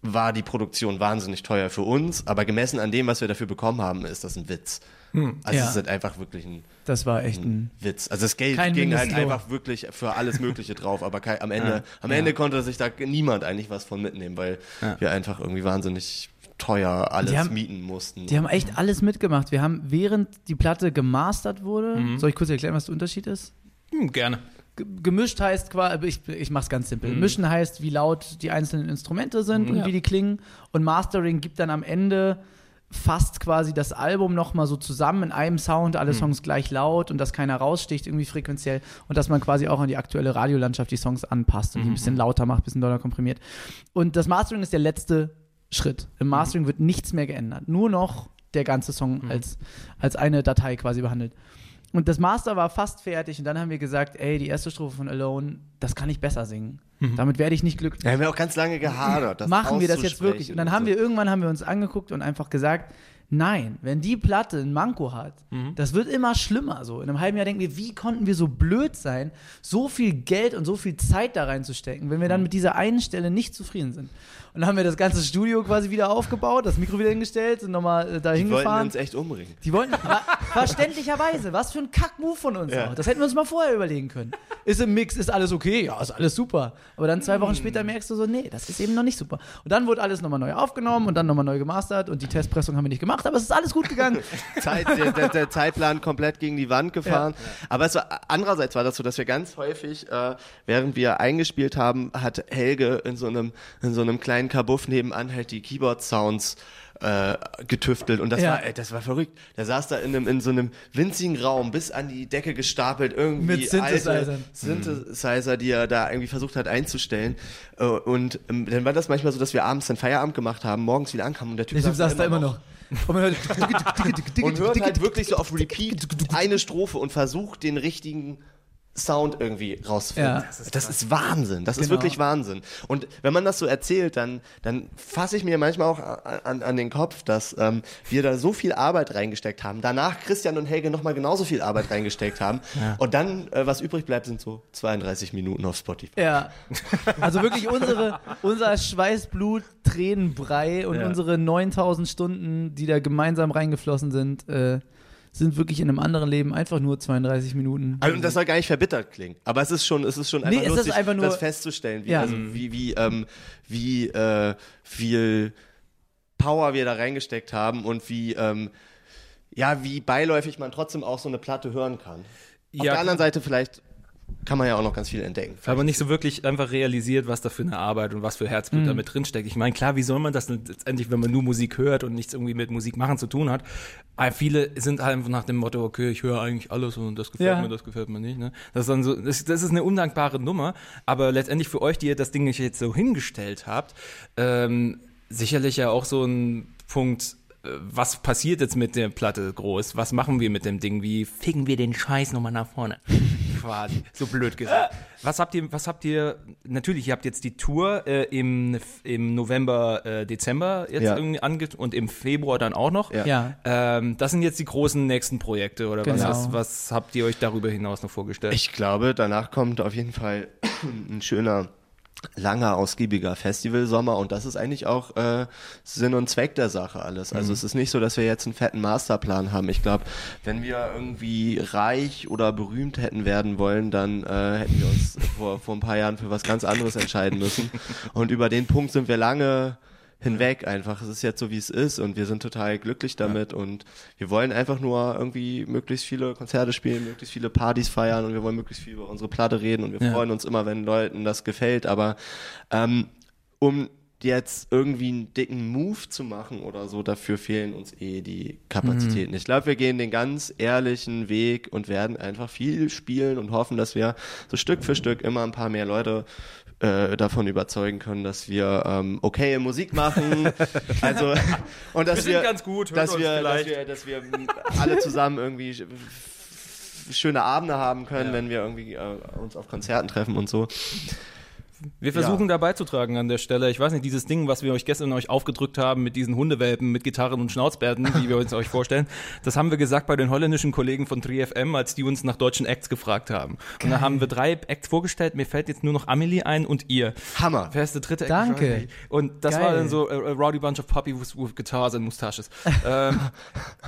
war die Produktion wahnsinnig teuer für uns, aber gemessen an dem, was wir dafür bekommen haben, ist das ein Witz. Also Ja. es ist halt einfach wirklich ein Das war echt ein. Witz. Also das Geld ging halt Mindestlohn. einfach wirklich für alles Mögliche drauf, aber kein, am Ende, am Ende konnte sich da niemand eigentlich was von mitnehmen, weil wir einfach irgendwie wahnsinnig teuer alles haben- mieten mussten. Die haben echt alles mitgemacht. Wir haben, während die Platte gemastert wurde, soll ich kurz erklären, was der Unterschied ist? Hm, gerne. Ge- Gemischt heißt quasi, ich, ich mach's ganz simpel. Mischen heißt, wie laut die einzelnen Instrumente sind und Ja. wie die klingen. Und Mastering gibt dann am Ende fast quasi das Album nochmal so zusammen in einem Sound, alle Songs gleich laut und dass keiner raussticht irgendwie frequenziell und dass man quasi auch an die aktuelle Radiolandschaft die Songs anpasst und die ein bisschen lauter macht, ein bisschen doller komprimiert. Und das Mastering ist der letzte Schritt. Im Mastering wird nichts mehr geändert. Nur noch der ganze Song als, als eine Datei quasi behandelt. Und das Master war fast fertig und dann haben wir gesagt, ey, die erste Strophe von Alone, das kann ich besser singen. Damit werde ich nicht glücklich. Da haben wir auch ganz lange gehadert. Das Machen wir das jetzt wirklich? Und dann haben wir irgendwann haben wir uns angeguckt und einfach gesagt, nein, wenn die Platte ein Manko hat, das wird immer schlimmer so. In einem halben Jahr denken wir, wie konnten wir so blöd sein, so viel Geld und so viel Zeit da reinzustecken, wenn wir dann mit dieser einen Stelle nicht zufrieden sind. Und dann haben wir das ganze Studio quasi wieder aufgebaut, das Mikro wieder hingestellt, sind nochmal äh, da Die wollten hingefahren. uns echt umbringen. Die wollten, verständlicherweise, was für ein Kack-Move von uns Ja. auch. Das hätten wir uns mal vorher überlegen können. Ist im Mix, ist alles okay? Ja, ist alles super. Aber dann zwei Wochen später merkst du so, nee, das ist eben noch nicht super. Und dann wurde alles nochmal neu aufgenommen und dann nochmal neu gemastert und die Testpressung haben wir nicht gemacht, aber es ist alles gut gegangen. Zeit, der, der, der Zeitplan komplett gegen die Wand gefahren. Aber es war, andererseits war das so, dass wir ganz häufig, äh, während wir eingespielt haben, hat Helge in so einem, in so einem kleinen Kabuff nebenan halt die Keyboard-Sounds äh, getüftelt und das Ja. war ey, das war verrückt. Der saß da in einem in so einem winzigen Raum bis an die Decke gestapelt irgendwie Mit Synthesizern. alte Synthesizer, die er da irgendwie versucht hat einzustellen Äh, und ähm, dann war das manchmal so, dass wir abends dann Feierabend gemacht haben, morgens wieder ankamen und der Typ Der Typ saß da immer noch. Und man hört, und hört halt wirklich so auf Repeat eine Strophe und versucht den richtigen Sound irgendwie rauszufinden. Ja. das, ist Wahnsinn. Das ist Genau. wirklich Wahnsinn. Und wenn man das so erzählt, dann, dann fasse ich mir manchmal auch an, an, den Kopf, dass ähm, wir da so viel Arbeit reingesteckt haben. Danach Christian und Helge nochmal genauso viel Arbeit reingesteckt haben. Und dann, äh, was übrig bleibt, sind so 32 Minuten auf Spotify. Ja. Also wirklich unsere, unser Schweißblut, Tränenbrei und Ja. unsere 9000 Stunden, die da gemeinsam reingeflossen sind, äh, sind wirklich in einem anderen Leben einfach nur 32 Minuten. Also, und das soll gar nicht verbittert klingen, aber es ist schon, es ist schon einfach Nee, es ist lustig, einfach nur- das festzustellen, wie, Ja. also, wie, wie, ähm, wie äh, viel Power wir da reingesteckt haben und wie, ähm, ja, wie beiläufig man trotzdem auch so eine Platte hören kann. Auf Ja, der anderen Seite vielleicht kann man ja auch noch ganz viel entdecken. aber nicht so wirklich einfach realisiert, was da für eine Arbeit und was für Herzblut da mit drinsteckt. Ich meine, klar, wie soll man das denn letztendlich, wenn man nur Musik hört und nichts irgendwie mit Musik machen zu tun hat? Aber viele sind halt einfach nach dem Motto, okay, ich höre eigentlich alles und das gefällt Ja. mir, das gefällt mir nicht. Ne? Das ist dann so, das, das ist eine undankbare Nummer, aber letztendlich für euch, die ihr das Ding nicht jetzt so hingestellt habt, ähm, sicherlich ja auch so ein Punkt, was passiert jetzt mit der Platte groß? Was machen wir mit dem Ding? Wie ficken wir den Scheiß nochmal nach vorne? Quasi, so blöd gesagt. Was habt ihr, was habt ihr, natürlich, ihr habt jetzt die Tour äh, im, im November, äh, Dezember jetzt Ja. irgendwie ange und im Februar dann auch noch. Ja. Ja. Ähm, das sind jetzt die großen nächsten Projekte oder was, Genau. was, was habt ihr euch darüber hinaus noch vorgestellt? Ich glaube, danach kommt auf jeden Fall ein schöner, langer, ausgiebiger Festivalsommer und das ist eigentlich auch äh, Sinn und Zweck der Sache alles. Also es ist nicht so, dass wir jetzt einen fetten Masterplan haben. Ich glaube, wenn wir irgendwie reich oder berühmt hätten werden wollen, dann äh, hätten wir uns vor, vor ein paar Jahren für was ganz anderes entscheiden müssen. Und über den Punkt sind wir lange hinweg einfach. Es ist jetzt so, wie es ist und wir sind total glücklich damit und wir wollen einfach nur irgendwie möglichst viele Konzerte spielen, möglichst viele Partys feiern und wir wollen möglichst viel über unsere Platte reden und wir Ja. freuen uns immer, wenn Leuten das gefällt, aber ähm, um jetzt irgendwie einen dicken Move zu machen oder so, dafür fehlen uns eh die Kapazitäten. Ich glaube, wir gehen den ganz ehrlichen Weg und werden einfach viel spielen und hoffen, dass wir so Stück für Stück immer ein paar mehr Leute äh, davon überzeugen können, dass wir ähm, okay Musik machen. also und dass Wir wir, ganz gut, dass wir, dass wir, dass wir alle zusammen irgendwie sch- schöne Abende haben können, wenn wir irgendwie äh, uns auf Konzerten treffen und so. Wir versuchen da beizutragen an der Stelle. Ich weiß nicht, dieses Ding, was wir euch gestern euch aufgedrückt haben mit diesen Hundewelpen mit Gitarren und Schnauzbärten, wie wir uns euch vorstellen, das haben wir gesagt bei den holländischen Kollegen von 3FM, als die uns nach deutschen Acts gefragt haben. Und da haben wir drei Acts vorgestellt. Mir fällt jetzt nur noch Amelie ein und ihr. Hammer. Wer ist der dritte Act? Danke. Und das Geil. war dann so a, a rowdy bunch of poppy with, guitars and mustaches. ähm,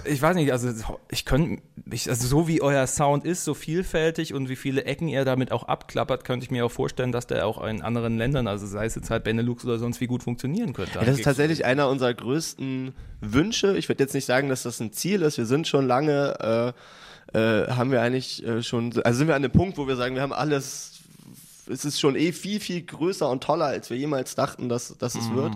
ich weiß nicht, also ich könnte, also so wie euer Sound ist, so vielfältig und wie viele Ecken ihr damit auch abklappert, könnte ich mir auch vorstellen, dass der auch in anderen Ländern, also sei es jetzt halt Benelux oder sonst wie gut funktionieren könnte. Ja, das ist tatsächlich einer unserer größten Wünsche. Ich würde jetzt nicht sagen, dass das ein Ziel ist. Wir sind schon lange, äh, äh, haben wir eigentlich äh, schon, also sind wir an dem Punkt, wo wir sagen, wir haben alles, es ist schon eh viel, viel größer und toller, als wir jemals dachten, dass, dass es wird.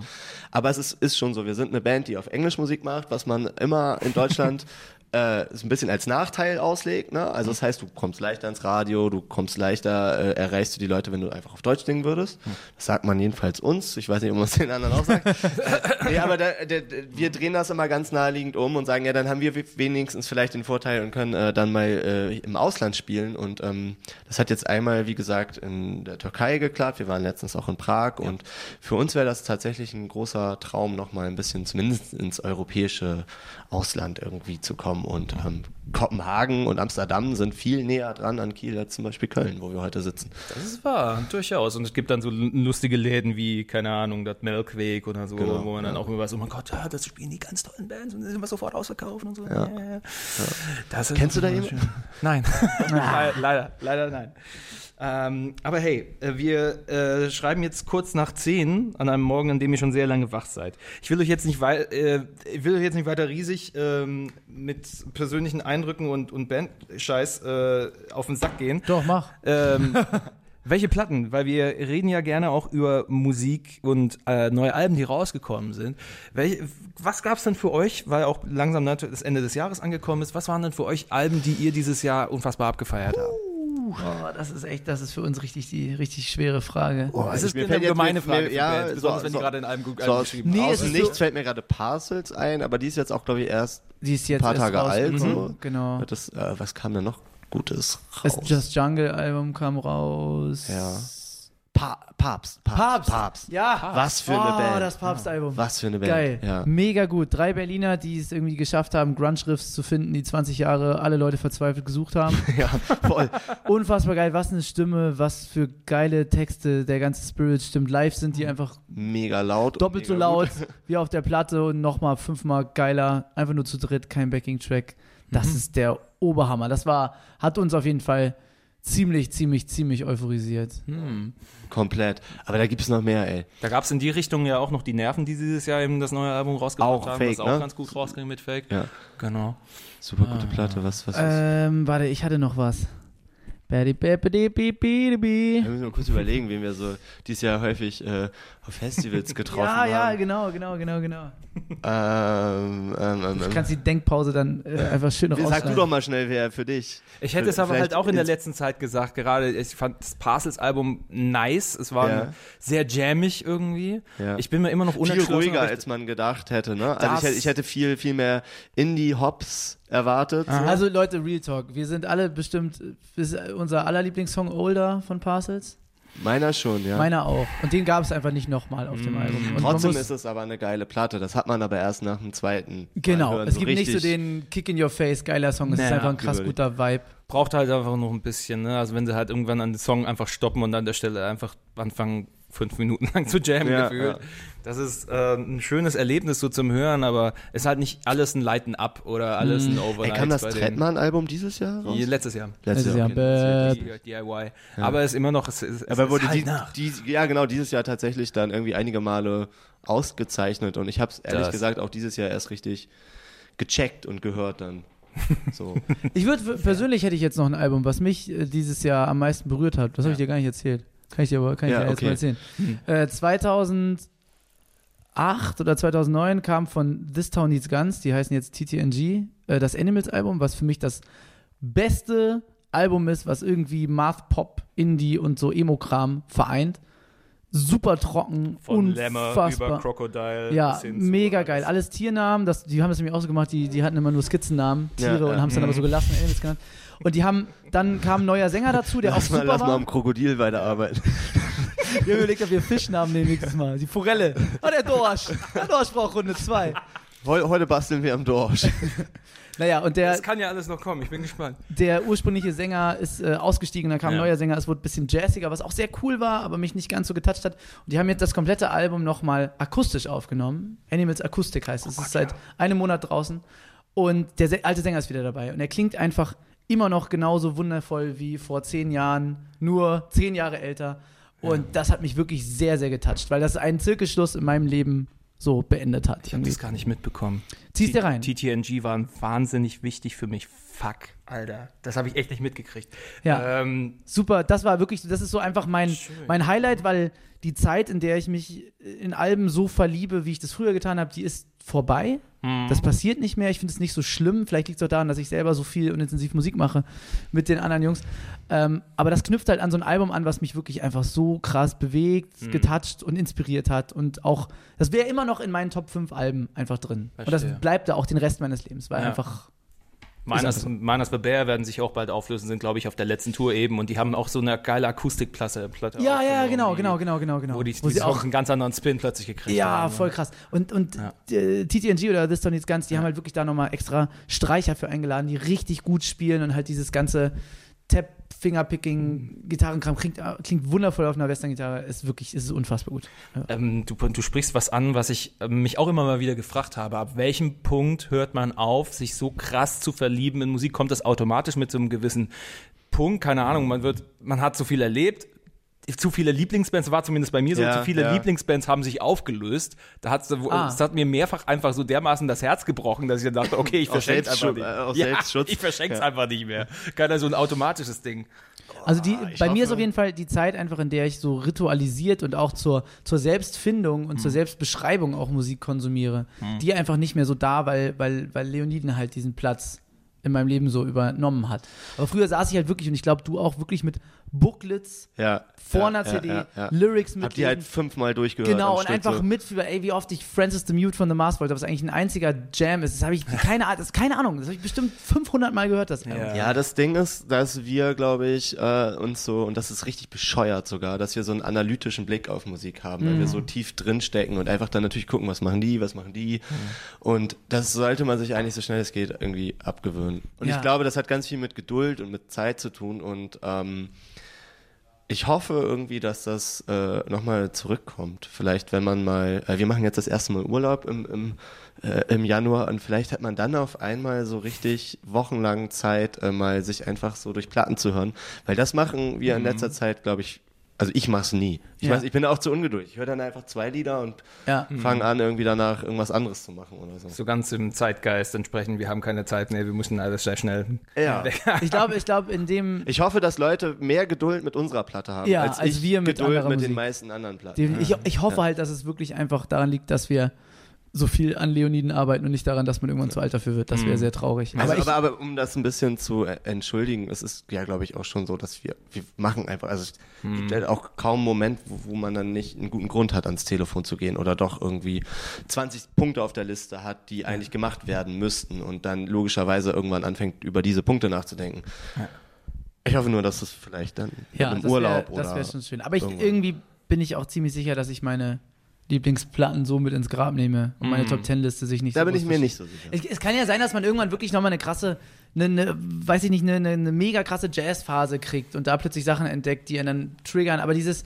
Aber es ist, ist schon so. Wir sind eine Band, die auf Englisch Musik macht, was man immer in Deutschland äh, so ein bisschen als Nachteil auslegt. Ne? Also das heißt, du kommst leichter ins Radio, du kommst leichter, äh, erreichst du die Leute, wenn du einfach auf Deutsch singen würdest. Das sagt man jedenfalls uns. Ich weiß nicht, ob man es den anderen auch sagt. nee, aber da, da, wir drehen das immer ganz naheliegend um und sagen, ja, dann haben wir wenigstens vielleicht den Vorteil und können äh, dann mal äh, im Ausland spielen. Und ähm, das hat jetzt einmal, wie gesagt, in der Türkei geklappt. Wir waren letztens auch in Prag und für uns wäre das tatsächlich ein großer Traum, noch mal ein bisschen zumindest ins europäische Ausland irgendwie zu kommen. Und ähm, Kopenhagen und Amsterdam sind viel näher dran an Kiel als zum Beispiel Köln, wo wir heute sitzen. Das ist wahr, durchaus. Und es gibt dann so lustige Läden wie, keine Ahnung, das Melkweg oder so, Genau, wo man dann auch immer weiß, oh mein Gott, ja, das spielen die ganz tollen Bands und sind wir sofort ausverkauft und so. Ja. Ja, Kennst du da immer jemanden? Nein. Le- leider, leider nein. Ähm, aber hey, äh, wir äh, schreiben jetzt kurz nach 10 an einem Morgen, an dem ihr schon sehr lange wach seid. Ich will euch jetzt nicht, wei äh, ich will euch jetzt nicht weiter riesig ähm, mit persönlichen Eindrücken und, und Bandscheiß äh, auf den Sack gehen. Doch, mach. Ähm, welche Platten? Weil wir reden ja gerne auch über Musik und äh, neue Alben, die rausgekommen sind. Welche, was gab's denn für euch, weil auch langsam natürlich das Ende des Jahres angekommen ist, was waren denn für euch Alben, die ihr dieses Jahr unfassbar abgefeiert habt? Oh, das ist echt, das ist für uns richtig die richtig schwere Frage. es ist mir eine jetzt- gemeine Frage mir- ja, Bands, so- besonders wenn die so- gerade in einem gut So geschrieben Nee, ist Nichts so- fällt mir gerade Parcels ein, aber die ist jetzt auch, glaube ich, erst Die ist ein jetzt paar erst Tage alt. rausgekommen. So. Genau. Das, äh, was kam da noch Gutes Das raus? Just Jungle Album kam raus. Ja. Pa Papst, Papst, Papst. Papst. Ja. Was für eine oh, Band. das Papst-Album. Was für eine Band. Geil. Ja. Mega gut. Drei Berliner, die es irgendwie geschafft haben, Grunge-Riffs zu finden, die 20 Jahre alle Leute verzweifelt gesucht haben. ja, voll. Unfassbar geil. Was eine Stimme, was für geile Texte. Der ganze Spirit stimmt. Live sind die einfach Mega laut. doppelt so mega laut gut. wie auf der Platte und nochmal fünfmal geiler. Einfach nur zu dritt, kein Backing-Track. Das Mhm. ist der Oberhammer. Das war, hat uns auf jeden Fall ziemlich, ziemlich, ziemlich euphorisiert. Hm. Komplett. Aber da gibt es noch mehr, ey. Da gab's in die Richtung ja auch noch die Nerven, die dieses Jahr eben das neue Album rausgebracht Auch haben, Fake, was auch ne? ganz gut rausging mit Fake. Ja. Genau. Super gute Platte. Was, was, was? Ähm, warte, ich hatte noch was. Wir müssen mal kurz überlegen, wen wir so dieses Jahr häufig äh, auf Festivals getroffen Ja, ja, haben. genau, genau, genau, genau. Ähm, ähm, ähm, Du ähm. kannst die Denkpause dann äh, einfach schön noch Sag du doch mal schnell, wer für dich. Ich hätte es aber halt auch in der letzten Zeit gesagt, gerade ich fand das Parcels-Album nice, es war Ja. sehr jammig irgendwie. Ja. Ich bin mir immer noch Viel unentschlossen. ruhiger, ob ich- als man gedacht hätte, ne? Also ich hätte, ich hätte viel, viel mehr Indie-Hops erwartet. So. Also Leute, Real Talk. Wir sind alle bestimmt, das ist unser aller Lieblingssong Older von Parcels. Meiner schon, ja. Meiner auch. Und den gab es einfach nicht nochmal auf dem Album. Und Trotzdem muss- ist es aber eine geile Platte. Das hat man aber erst nach dem zweiten. Genau, hören, es gibt nicht so den Kick in your face, geiler Song. Es ist Naja, einfach ein krass guter Vibe. braucht halt einfach noch ein bisschen, ne? Also wenn sie halt irgendwann an den Song einfach stoppen und an der Stelle einfach anfangen, fünf Minuten lang zu jammen Ja, gefühlt. ja. Das ist äh, ein schönes Erlebnis so zum Hören, aber es ist halt nicht alles ein Lighten Up oder alles ein Ey, Overnight. kam das bei den- Trettmann-Album dieses Jahr raus? Die- Letztes Jahr. Letztes Jahr. okay. Bad. Die- DIY. Aber es ist immer noch, es, es, es Aber wurde ist halt die, nach. die, ja genau, dieses Jahr tatsächlich dann irgendwie einige Male ausgezeichnet und ich habe es ehrlich Das. gesagt auch dieses Jahr erst richtig gecheckt und gehört dann. So. Ich würde persönlich hätte ich jetzt noch ein Album, was mich äh, dieses Jahr am meisten berührt hat. Das habe ich dir gar nicht erzählt. Kann ich dir aber kann ich Ja, dir jetzt okay. mal erzählen. Äh, 2008 oder 2009 kam von This Town Needs Guns, die heißen jetzt TTNG, äh, das Animals Album, was für mich das beste Album ist, was irgendwie Math Pop, Indie und so Emo-Kram vereint. Super trocken, Von Lämmer unfassbar. über Crocodile. Ja, mega geil. Alles Tiernamen, das, die haben das nämlich auch so gemacht, die, die hatten immer nur Skizzennamen, Ja, Tiere, und ja. haben es dann aber so gelassen, Aliens genannt. Und die haben, dann kam ein neuer Sänger dazu, der lass auch mal, super lass mal war. am Krokodil weiterarbeiten. Wir haben überlegt, ob wir Fischnamen nehmen nächstes Mal. Die Forelle. Oh, der Dorsch. Der Dorsch braucht Runde 2. Heu- Heute basteln wir am Dorsch. Naja, und der, Das kann ja alles noch kommen, ich bin gespannt. der ursprüngliche Sänger ist äh, ausgestiegen, dann kam ein Ja. neuer Sänger, es wurde ein bisschen jazziger, was auch sehr cool war, aber mich nicht ganz so getoucht hat. Und die haben jetzt das komplette Album nochmal akustisch aufgenommen. Animals Akustik heißt es. Es ist seit einem Monat draußen. Und der alte Sänger ist wieder dabei. Und er klingt einfach immer noch genauso wundervoll wie vor zehn Jahren, nur zehn Jahre älter. Und das hat mich wirklich sehr, sehr getoucht, weil das einen Zirkelschluss in meinem Leben so beendet hat. Ich habe das gar nicht mitbekommen. Zieh's dir rein. TTNG waren wahnsinnig wichtig für mich. Fuck, Alter. Das habe ich echt nicht mitgekriegt. Ja. Ähm, super, das war wirklich, das ist so einfach mein, mein Highlight, weil die Zeit, in der ich mich in Alben so verliebe, wie ich das früher getan habe, die ist vorbei. Das passiert nicht mehr. Ich finde es nicht so schlimm. Vielleicht liegt es auch daran, dass ich selber so viel und intensiv Musik mache mit den anderen Jungs. Ähm, aber das knüpft halt an so ein Album an, was mich wirklich einfach so krass bewegt, getoucht und inspiriert hat. Und auch, das wäre immer noch in meinen Top 5 Alben einfach drin. Und das Verstehe. bleibt da auch den Rest meines Lebens, weil Ja. einfach. Miners, Miners the Bear werden sich auch bald auflösen, sind, glaube ich, auf der letzten Tour eben. Und die haben auch so eine geile Akustikplatte. Platte Ja, ja, genau, genau, genau, genau, genau. Wo die, Wo die sie auch einen ganz anderen Spin plötzlich gekriegt Ja, haben. voll krass. Und, und Ja. äh, TTNG oder This Don't Needs Guns, die haben halt wirklich da nochmal extra Streicher für eingeladen, die richtig gut spielen und halt dieses ganze Tap, Fingerpicking, Gitarrenkram klingt, äh, klingt wundervoll auf einer Western-Gitarre. Ist wirklich, ist unfassbar gut. Ja. Ähm, du, du sprichst was an, was ich ähm, mich auch immer mal wieder gefragt habe. Ab welchem Punkt hört man auf, sich so krass zu verlieben in Musik? Kommt das automatisch mit so einem gewissen Punkt? Keine Ahnung, man wird, man hat so viel erlebt. Zu viele Lieblingsbands, war zumindest bei mir so, Ja, zu viele ja. Lieblingsbands haben sich aufgelöst. Da hat's, Ah. es hat mir mehrfach einfach so dermaßen das Herz gebrochen, dass ich dann dachte, okay, ich verschenke einfach Selbstschutz- nicht. aus ja, Selbstschutz. ich verschenke es Ja. einfach nicht mehr. Keiner so ein automatisches Ding. Also die, Ah, bei mir ist auf jeden Fall die Zeit einfach, in der ich so ritualisiert und auch zur, zur Selbstfindung und zur Selbstbeschreibung auch Musik konsumiere, die einfach nicht mehr so da, weil, weil, weil Leoniden halt diesen Platz in meinem Leben so übernommen hat. Aber früher saß ich halt wirklich, und ich glaube, du auch wirklich mit Booklets Ja. vor ja, einer ja, CD, ja, ja. Lyrics mit Hab die halt fünfmal durchgehört. Genau, und einfach so. mitfühlen, ey, wie oft ich Francis the Mute von The Mars wollte, was eigentlich ein einziger Jam ist. Das habe ich, keine, Ahnung, das ist keine Ahnung, das habe ich bestimmt 500 Mal gehört, das Album. Ja, das Ding ist, dass wir, glaube ich, äh, uns so, und das ist richtig bescheuert sogar, dass wir so einen analytischen Blick auf Musik haben, weil wir so tief drin stecken und einfach dann natürlich gucken, was machen die, was machen die. Und das sollte man sich eigentlich so schnell es geht irgendwie abgewöhnen. Und Ja. ich glaube, das hat ganz viel mit Geduld und mit Zeit zu tun und ähm, ich hoffe irgendwie, dass das äh, nochmal zurückkommt. Vielleicht, wenn man mal, äh, wir machen jetzt das erste Mal Urlaub im, im, äh, im Januar und vielleicht hat man dann auf einmal so richtig wochenlang Zeit, äh, mal sich einfach so durch Platten zu hören. Weil das machen wir in letzter Zeit, glaube ich, also ich mach's nie. Ich, Ja. weiß, ich bin auch zu ungeduldig. Ich höre dann einfach zwei Lieder und Ja. fange an, irgendwie danach irgendwas anderes zu machen oder so. So ganz im Zeitgeist entsprechend, wir haben keine Zeit mehr, wir müssen alles sehr schnell. Ja. Ich glaube, ich glaube, in dem, Ich hoffe, dass Leute mehr Geduld mit unserer Platte haben, Ja, als, als ich wir mit Geduld mit den Musik. meisten anderen Platten. ich, ich hoffe halt, dass es wirklich einfach daran liegt, dass wir so viel an Leoniden arbeiten und nicht daran, dass man irgendwann zu alt dafür wird. Das wäre sehr traurig. Also, aber ich, aber, aber um das ein bisschen zu äh, entschuldigen, es ist ja, glaube ich, auch schon so, dass wir, wir machen einfach, also es gibt halt auch kaum einen Moment, wo, wo man dann nicht einen guten Grund hat, ans Telefon zu gehen oder doch irgendwie 20 Punkte auf der Liste hat, die eigentlich gemacht werden müssten und dann logischerweise irgendwann anfängt, über diese Punkte nachzudenken. Ich hoffe nur, dass es vielleicht dann ja, im das Urlaub wär, oder. Das wäre schon schön. Aber ich, irgendwie bin ich auch ziemlich sicher, dass ich meine Lieblingsplatten so mit ins Grab nehme und meine Top Ten Liste sich nicht da so bin ich mir nicht so sicher. Es, es kann ja sein, dass man irgendwann wirklich nochmal eine krasse, eine, eine, weiß ich nicht, eine, eine, eine mega krasse Jazzphase kriegt und da plötzlich Sachen entdeckt, die einen dann triggern. Aber dieses,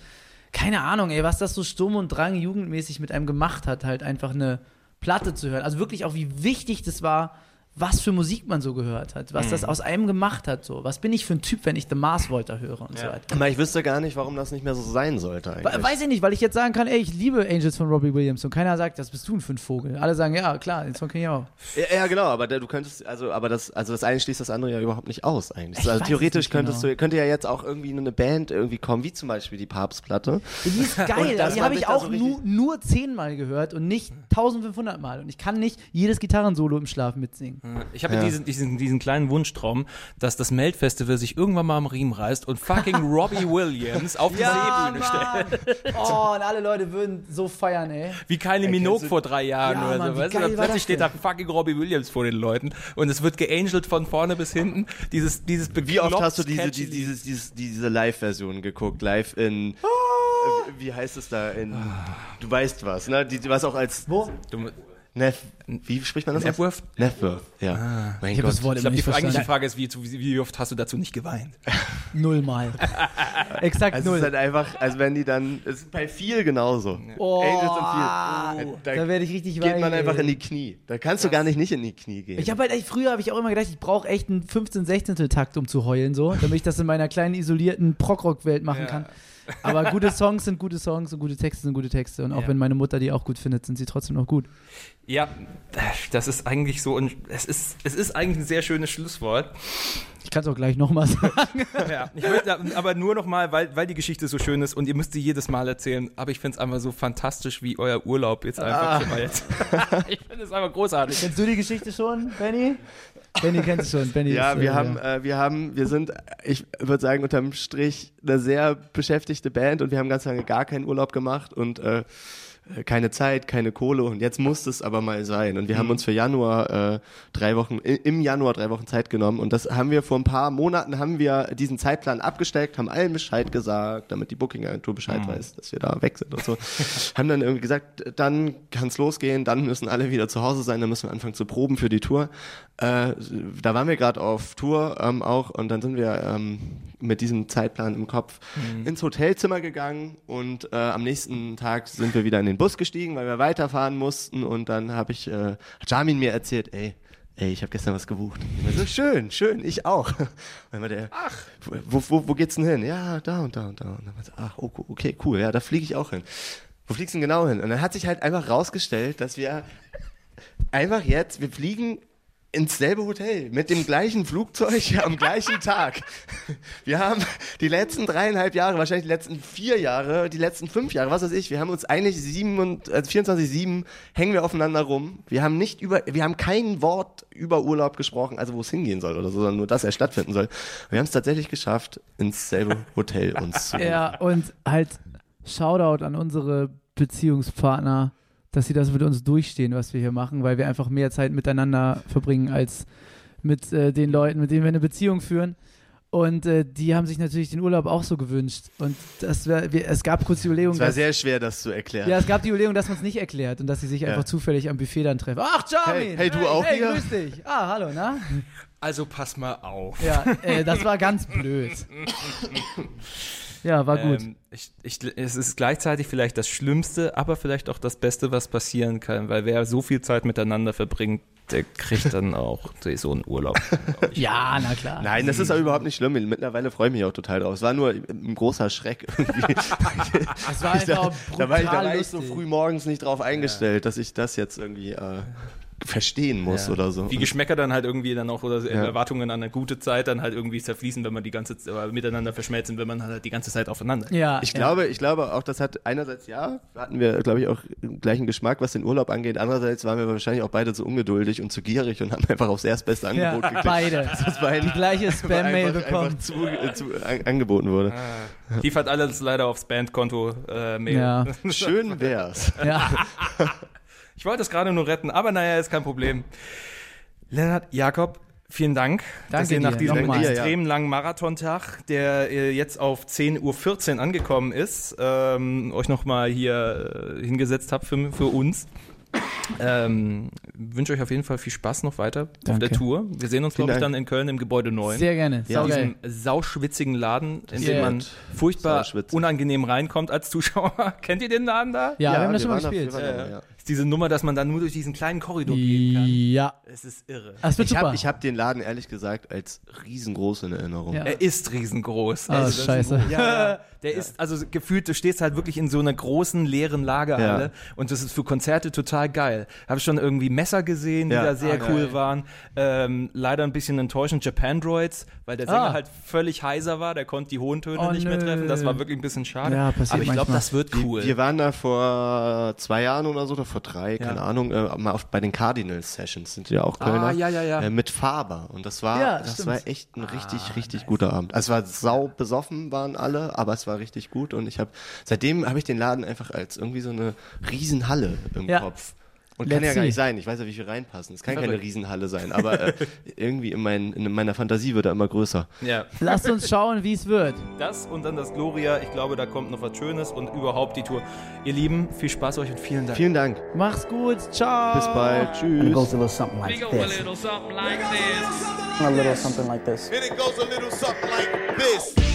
keine Ahnung, ey, was das so Sturm und Drang jugendmäßig mit einem gemacht hat, halt einfach eine Platte zu hören. Also wirklich auch, wie wichtig das war, was für Musik man so gehört hat, was das aus einem gemacht hat. So, was bin ich für ein Typ, wenn ich The Mars Volta höre und so weiter. Aber ich wüsste gar nicht, warum das nicht mehr so sein sollte eigentlich. We- Weiß ich nicht, weil ich jetzt sagen kann, ey, ich liebe Angels von Robbie Williams und keiner sagt, das bist du für ein Vogel. Alle sagen, ja, klar, den Song kenn ich auch. Ja, ja, genau, aber der, du könntest, also, aber das, also das eine schließt das andere ja überhaupt nicht aus eigentlich. Ich also theoretisch es nicht könntest genau. du, könnte ja jetzt auch irgendwie eine Band irgendwie kommen, wie zum Beispiel die Papstplatte. Die ist geil, die habe ich auch so nur, nur zehnmal gehört und nicht 1500 Mal. Und ich kann nicht jedes Gitarrensolo im Schlaf mitsingen. Ich habe Ja. diesen, diesen, diesen kleinen Wunschtraum, dass das Melt-Festival sich irgendwann mal am Riemen reißt und fucking Robbie Williams auf die Seebühne stellt. Oh, und alle Leute würden so feiern, ey. Wie Kylie Minogue vor drei Jahren Ja, oder Mann, so. wie Weißt du? plötzlich steht da fucking Robbie Williams vor den Leuten und es wird geangelt von vorne bis hinten. Dieses, dieses Wie oft hast du diese, die, dieses, dieses, diese Live-Version geguckt? Live in äh, wie heißt es da in, du weißt was, ne? Die was auch als Wo? Du, Neff, wie spricht man das? aus? Nepworth? Nepworth, ja. mein Ich habe das Wort ich glaube, die eigentliche. Frage ist, wie, wie, oft hast du dazu nicht geweint? Nullmal. Exakt Also es null. ist halt einfach, also wenn die dann, es ist bei viel genauso. Oh, Angels und viel. Da, da werde ich richtig geht man weinen, einfach ey. in die Knie. Da kannst du gar nicht nicht in die Knie gehen. Ich habe halt früher habe ich auch immer gedacht, ich brauche echt einen 15 16 Takt, um zu heulen, so, damit ich das in meiner kleinen isolierten Prog-Rock-Welt machen kann. Aber gute Songs sind gute Songs und gute Texte sind gute Texte. Und auch Ja. wenn meine Mutter die auch gut findet, sind sie trotzdem noch gut. Ja, das ist eigentlich so, und es ist, es ist eigentlich ein sehr schönes Schlusswort. Ich kann es auch gleich nochmal sagen. Ja, ich möchte aber nur noch mal, weil, weil die Geschichte so schön ist und ihr müsst sie jedes Mal erzählen, aber ich finde es einfach so fantastisch, wie euer Urlaub jetzt einfach schon mal jetzt. ich finde es einfach großartig. Kennst du die Geschichte schon, Benny? Benny kennt es schon. Benny Ja, ist, wir äh, haben, äh, wir haben, wir sind, ich würde sagen, unterm Strich eine sehr beschäftigte Band und wir haben ganz lange gar keinen Urlaub gemacht und äh, keine Zeit, keine Kohle und jetzt muss es aber mal sein. Und wir Mhm. haben uns für Januar äh, drei Wochen, im Januar drei Wochen Zeit genommen und das haben wir vor ein paar Monaten haben wir diesen Zeitplan abgesteckt, haben allen Bescheid gesagt, damit die Booking-Agentur Bescheid Mhm. weiß, dass wir da weg sind und so. haben dann irgendwie gesagt, dann kann's losgehen, dann müssen alle wieder zu Hause sein, dann müssen wir anfangen zu proben für die Tour. Äh, da waren wir gerade auf Tour ähm, auch und dann sind wir ähm, mit diesem Zeitplan im Kopf ins Hotelzimmer gegangen und äh, am nächsten Tag sind wir wieder in den Bus gestiegen, weil wir weiterfahren mussten und dann habe ich, äh, hat Jamin mir erzählt, ey, ey, ich habe gestern was gebucht. So, schön, schön, ich auch. Und dann war der, ach, wo, wo, wo geht's denn hin? Ja, da und da und da. Und dann war so, ach, okay, cool, ja, da fliege ich auch hin. Wo fliegst du denn genau hin? Und dann hat sich halt einfach rausgestellt, dass wir einfach jetzt, wir fliegen ins selbe Hotel mit dem gleichen Flugzeug am gleichen Tag. Wir haben die letzten dreieinhalb Jahre, wahrscheinlich die letzten vier Jahre, die letzten fünf Jahre, was weiß ich, wir haben uns eigentlich sieben und also 24/7 hängen wir aufeinander rum. Wir haben nicht über, wir haben kein Wort über Urlaub gesprochen, also wo es hingehen soll oder so, sondern nur, dass er stattfinden soll. Wir haben es tatsächlich geschafft, ins selbe Hotel uns zu Ja, und halt Shoutout an unsere Beziehungspartner, dass sie das mit uns durchstehen, was wir hier machen, weil wir einfach mehr Zeit miteinander verbringen als mit äh, den Leuten, mit denen wir eine Beziehung führen. Und äh, die haben sich natürlich den Urlaub auch so gewünscht. Und das wär, wir, es gab kurz die Überlegung, Es war dass, sehr schwer, das zu erklären. ja, es gab die Überlegung, dass man es nicht erklärt und dass sie sich Ja. einfach zufällig am Buffet dann treffen. Ach, Charmin! Hey, hey, du auch hey, hier? grüß dich. Ah, hallo, na? Also pass mal auf. Ja, äh, das war ganz blöd. Ja, war gut. Ähm, ich, ich, es ist gleichzeitig vielleicht das Schlimmste, aber vielleicht auch das Beste, was passieren kann, weil wer so viel Zeit miteinander verbringt, der kriegt dann auch so einen Urlaub. ja, na klar. Nein, das ist auch überhaupt nicht schlimm. Mittlerweile freue ich mich auch total drauf. Es war nur ein großer Schreck irgendwie. Das war da, einfach da war ich, da war ich so früh morgens nicht drauf eingestellt, dass ich das jetzt irgendwie äh, verstehen muss oder so. Wie Geschmäcker dann halt irgendwie dann auch oder Ja. Erwartungen an eine gute Zeit dann halt irgendwie zerfließen, wenn man die ganze Zeit äh, miteinander verschmelzen, wenn man halt die ganze Zeit aufeinander. Ja, Ich ja. glaube, ich glaube auch, das hat einerseits ja, hatten wir, glaube ich, auch gleichen Geschmack, was den Urlaub angeht. Andererseits waren wir wahrscheinlich auch beide zu ungeduldig und zu gierig und haben einfach aufs erstbeste ja, Angebot geklickt. beide. Das war ein, Die gleiche Spam-Mail bekommen. einfach zu, äh, zu, an, angeboten wurde. Lief halt alles leider aufs Bandkonto äh, Mail. Ja. Schön wär's. Ja. Ich wollte es gerade nur retten, aber naja, ist kein Problem. Lennart, Jakob, vielen Dank, dass Danke ihr nach dir, diesem nochmal. Ja. extrem langen Marathontag, der äh, jetzt auf 10.14 Uhr angekommen ist, ähm, euch nochmal hier äh, hingesetzt habt für, für uns. Ähm, wünsche euch auf jeden Fall viel Spaß noch weiter auf Danke. der Tour. Wir sehen uns, glaube ich, dann in Köln im Gebäude 9. Sehr gerne. Ja. in diesem sauschwitzigen Laden, in Ja. dem man furchtbar unangenehm reinkommt als Zuschauer. Kennt ihr den Laden da? Ja, wir haben das schon mal gespielt. waren ja. Ist diese Nummer, dass man dann nur durch diesen kleinen Korridor gehen kann. Ja. Es ist irre. Das wird Ich super. habe ich hab den Laden ehrlich gesagt als riesengroß in Erinnerung. Ja. Er ist riesengroß. Ah, Also, scheiße. Ja, der ist, also gefühlt, du stehst halt wirklich in so einer großen, leeren Lagerhalle Ja. und das ist für Konzerte total geil. Habe schon irgendwie Messer gesehen, die Ja. da sehr Ah, cool geil. waren. Ähm, leider ein bisschen enttäuschend Japan Droids, weil der Sänger Ah. halt völlig heiser war, der konnte die hohen Töne Oh, nicht mehr nö. treffen. Das war wirklich ein bisschen schade. Ja, passiert Aber ich glaube, das wird cool. Wir waren da vor zwei Jahren oder so, oder vor drei, keine Ahnung, äh, mal auf, bei den Cardinals Sessions, sind ja auch Kölner. Ah, ja, ja, ja. Äh, mit Faber. Und das war, Ja, das stimmt. war echt ein richtig, richtig guter Abend. Also es war sau besoffen, waren alle, aber es war richtig gut. Und ich habe, seitdem habe ich den Laden einfach als irgendwie so eine Riesenhalle im Ja. Kopf. Und kann Let's ja gar see. nicht sein. Ich weiß ja, wie viel reinpassen. Es kann keine Verrückt. Riesenhalle sein, aber äh, irgendwie in, mein, in meiner Fantasie wird er immer größer. Ja, Lasst uns schauen, wie es wird. das und dann das Gloria. Ich glaube, da kommt noch was Schönes und überhaupt die Tour. Ihr Lieben, viel Spaß euch und vielen Dank. Vielen Dank. Mach's gut. Ciao. Bis bald. And it Tschüss. goes a little something like go a this. little something like this. A little something like this. And it goes a little something like this.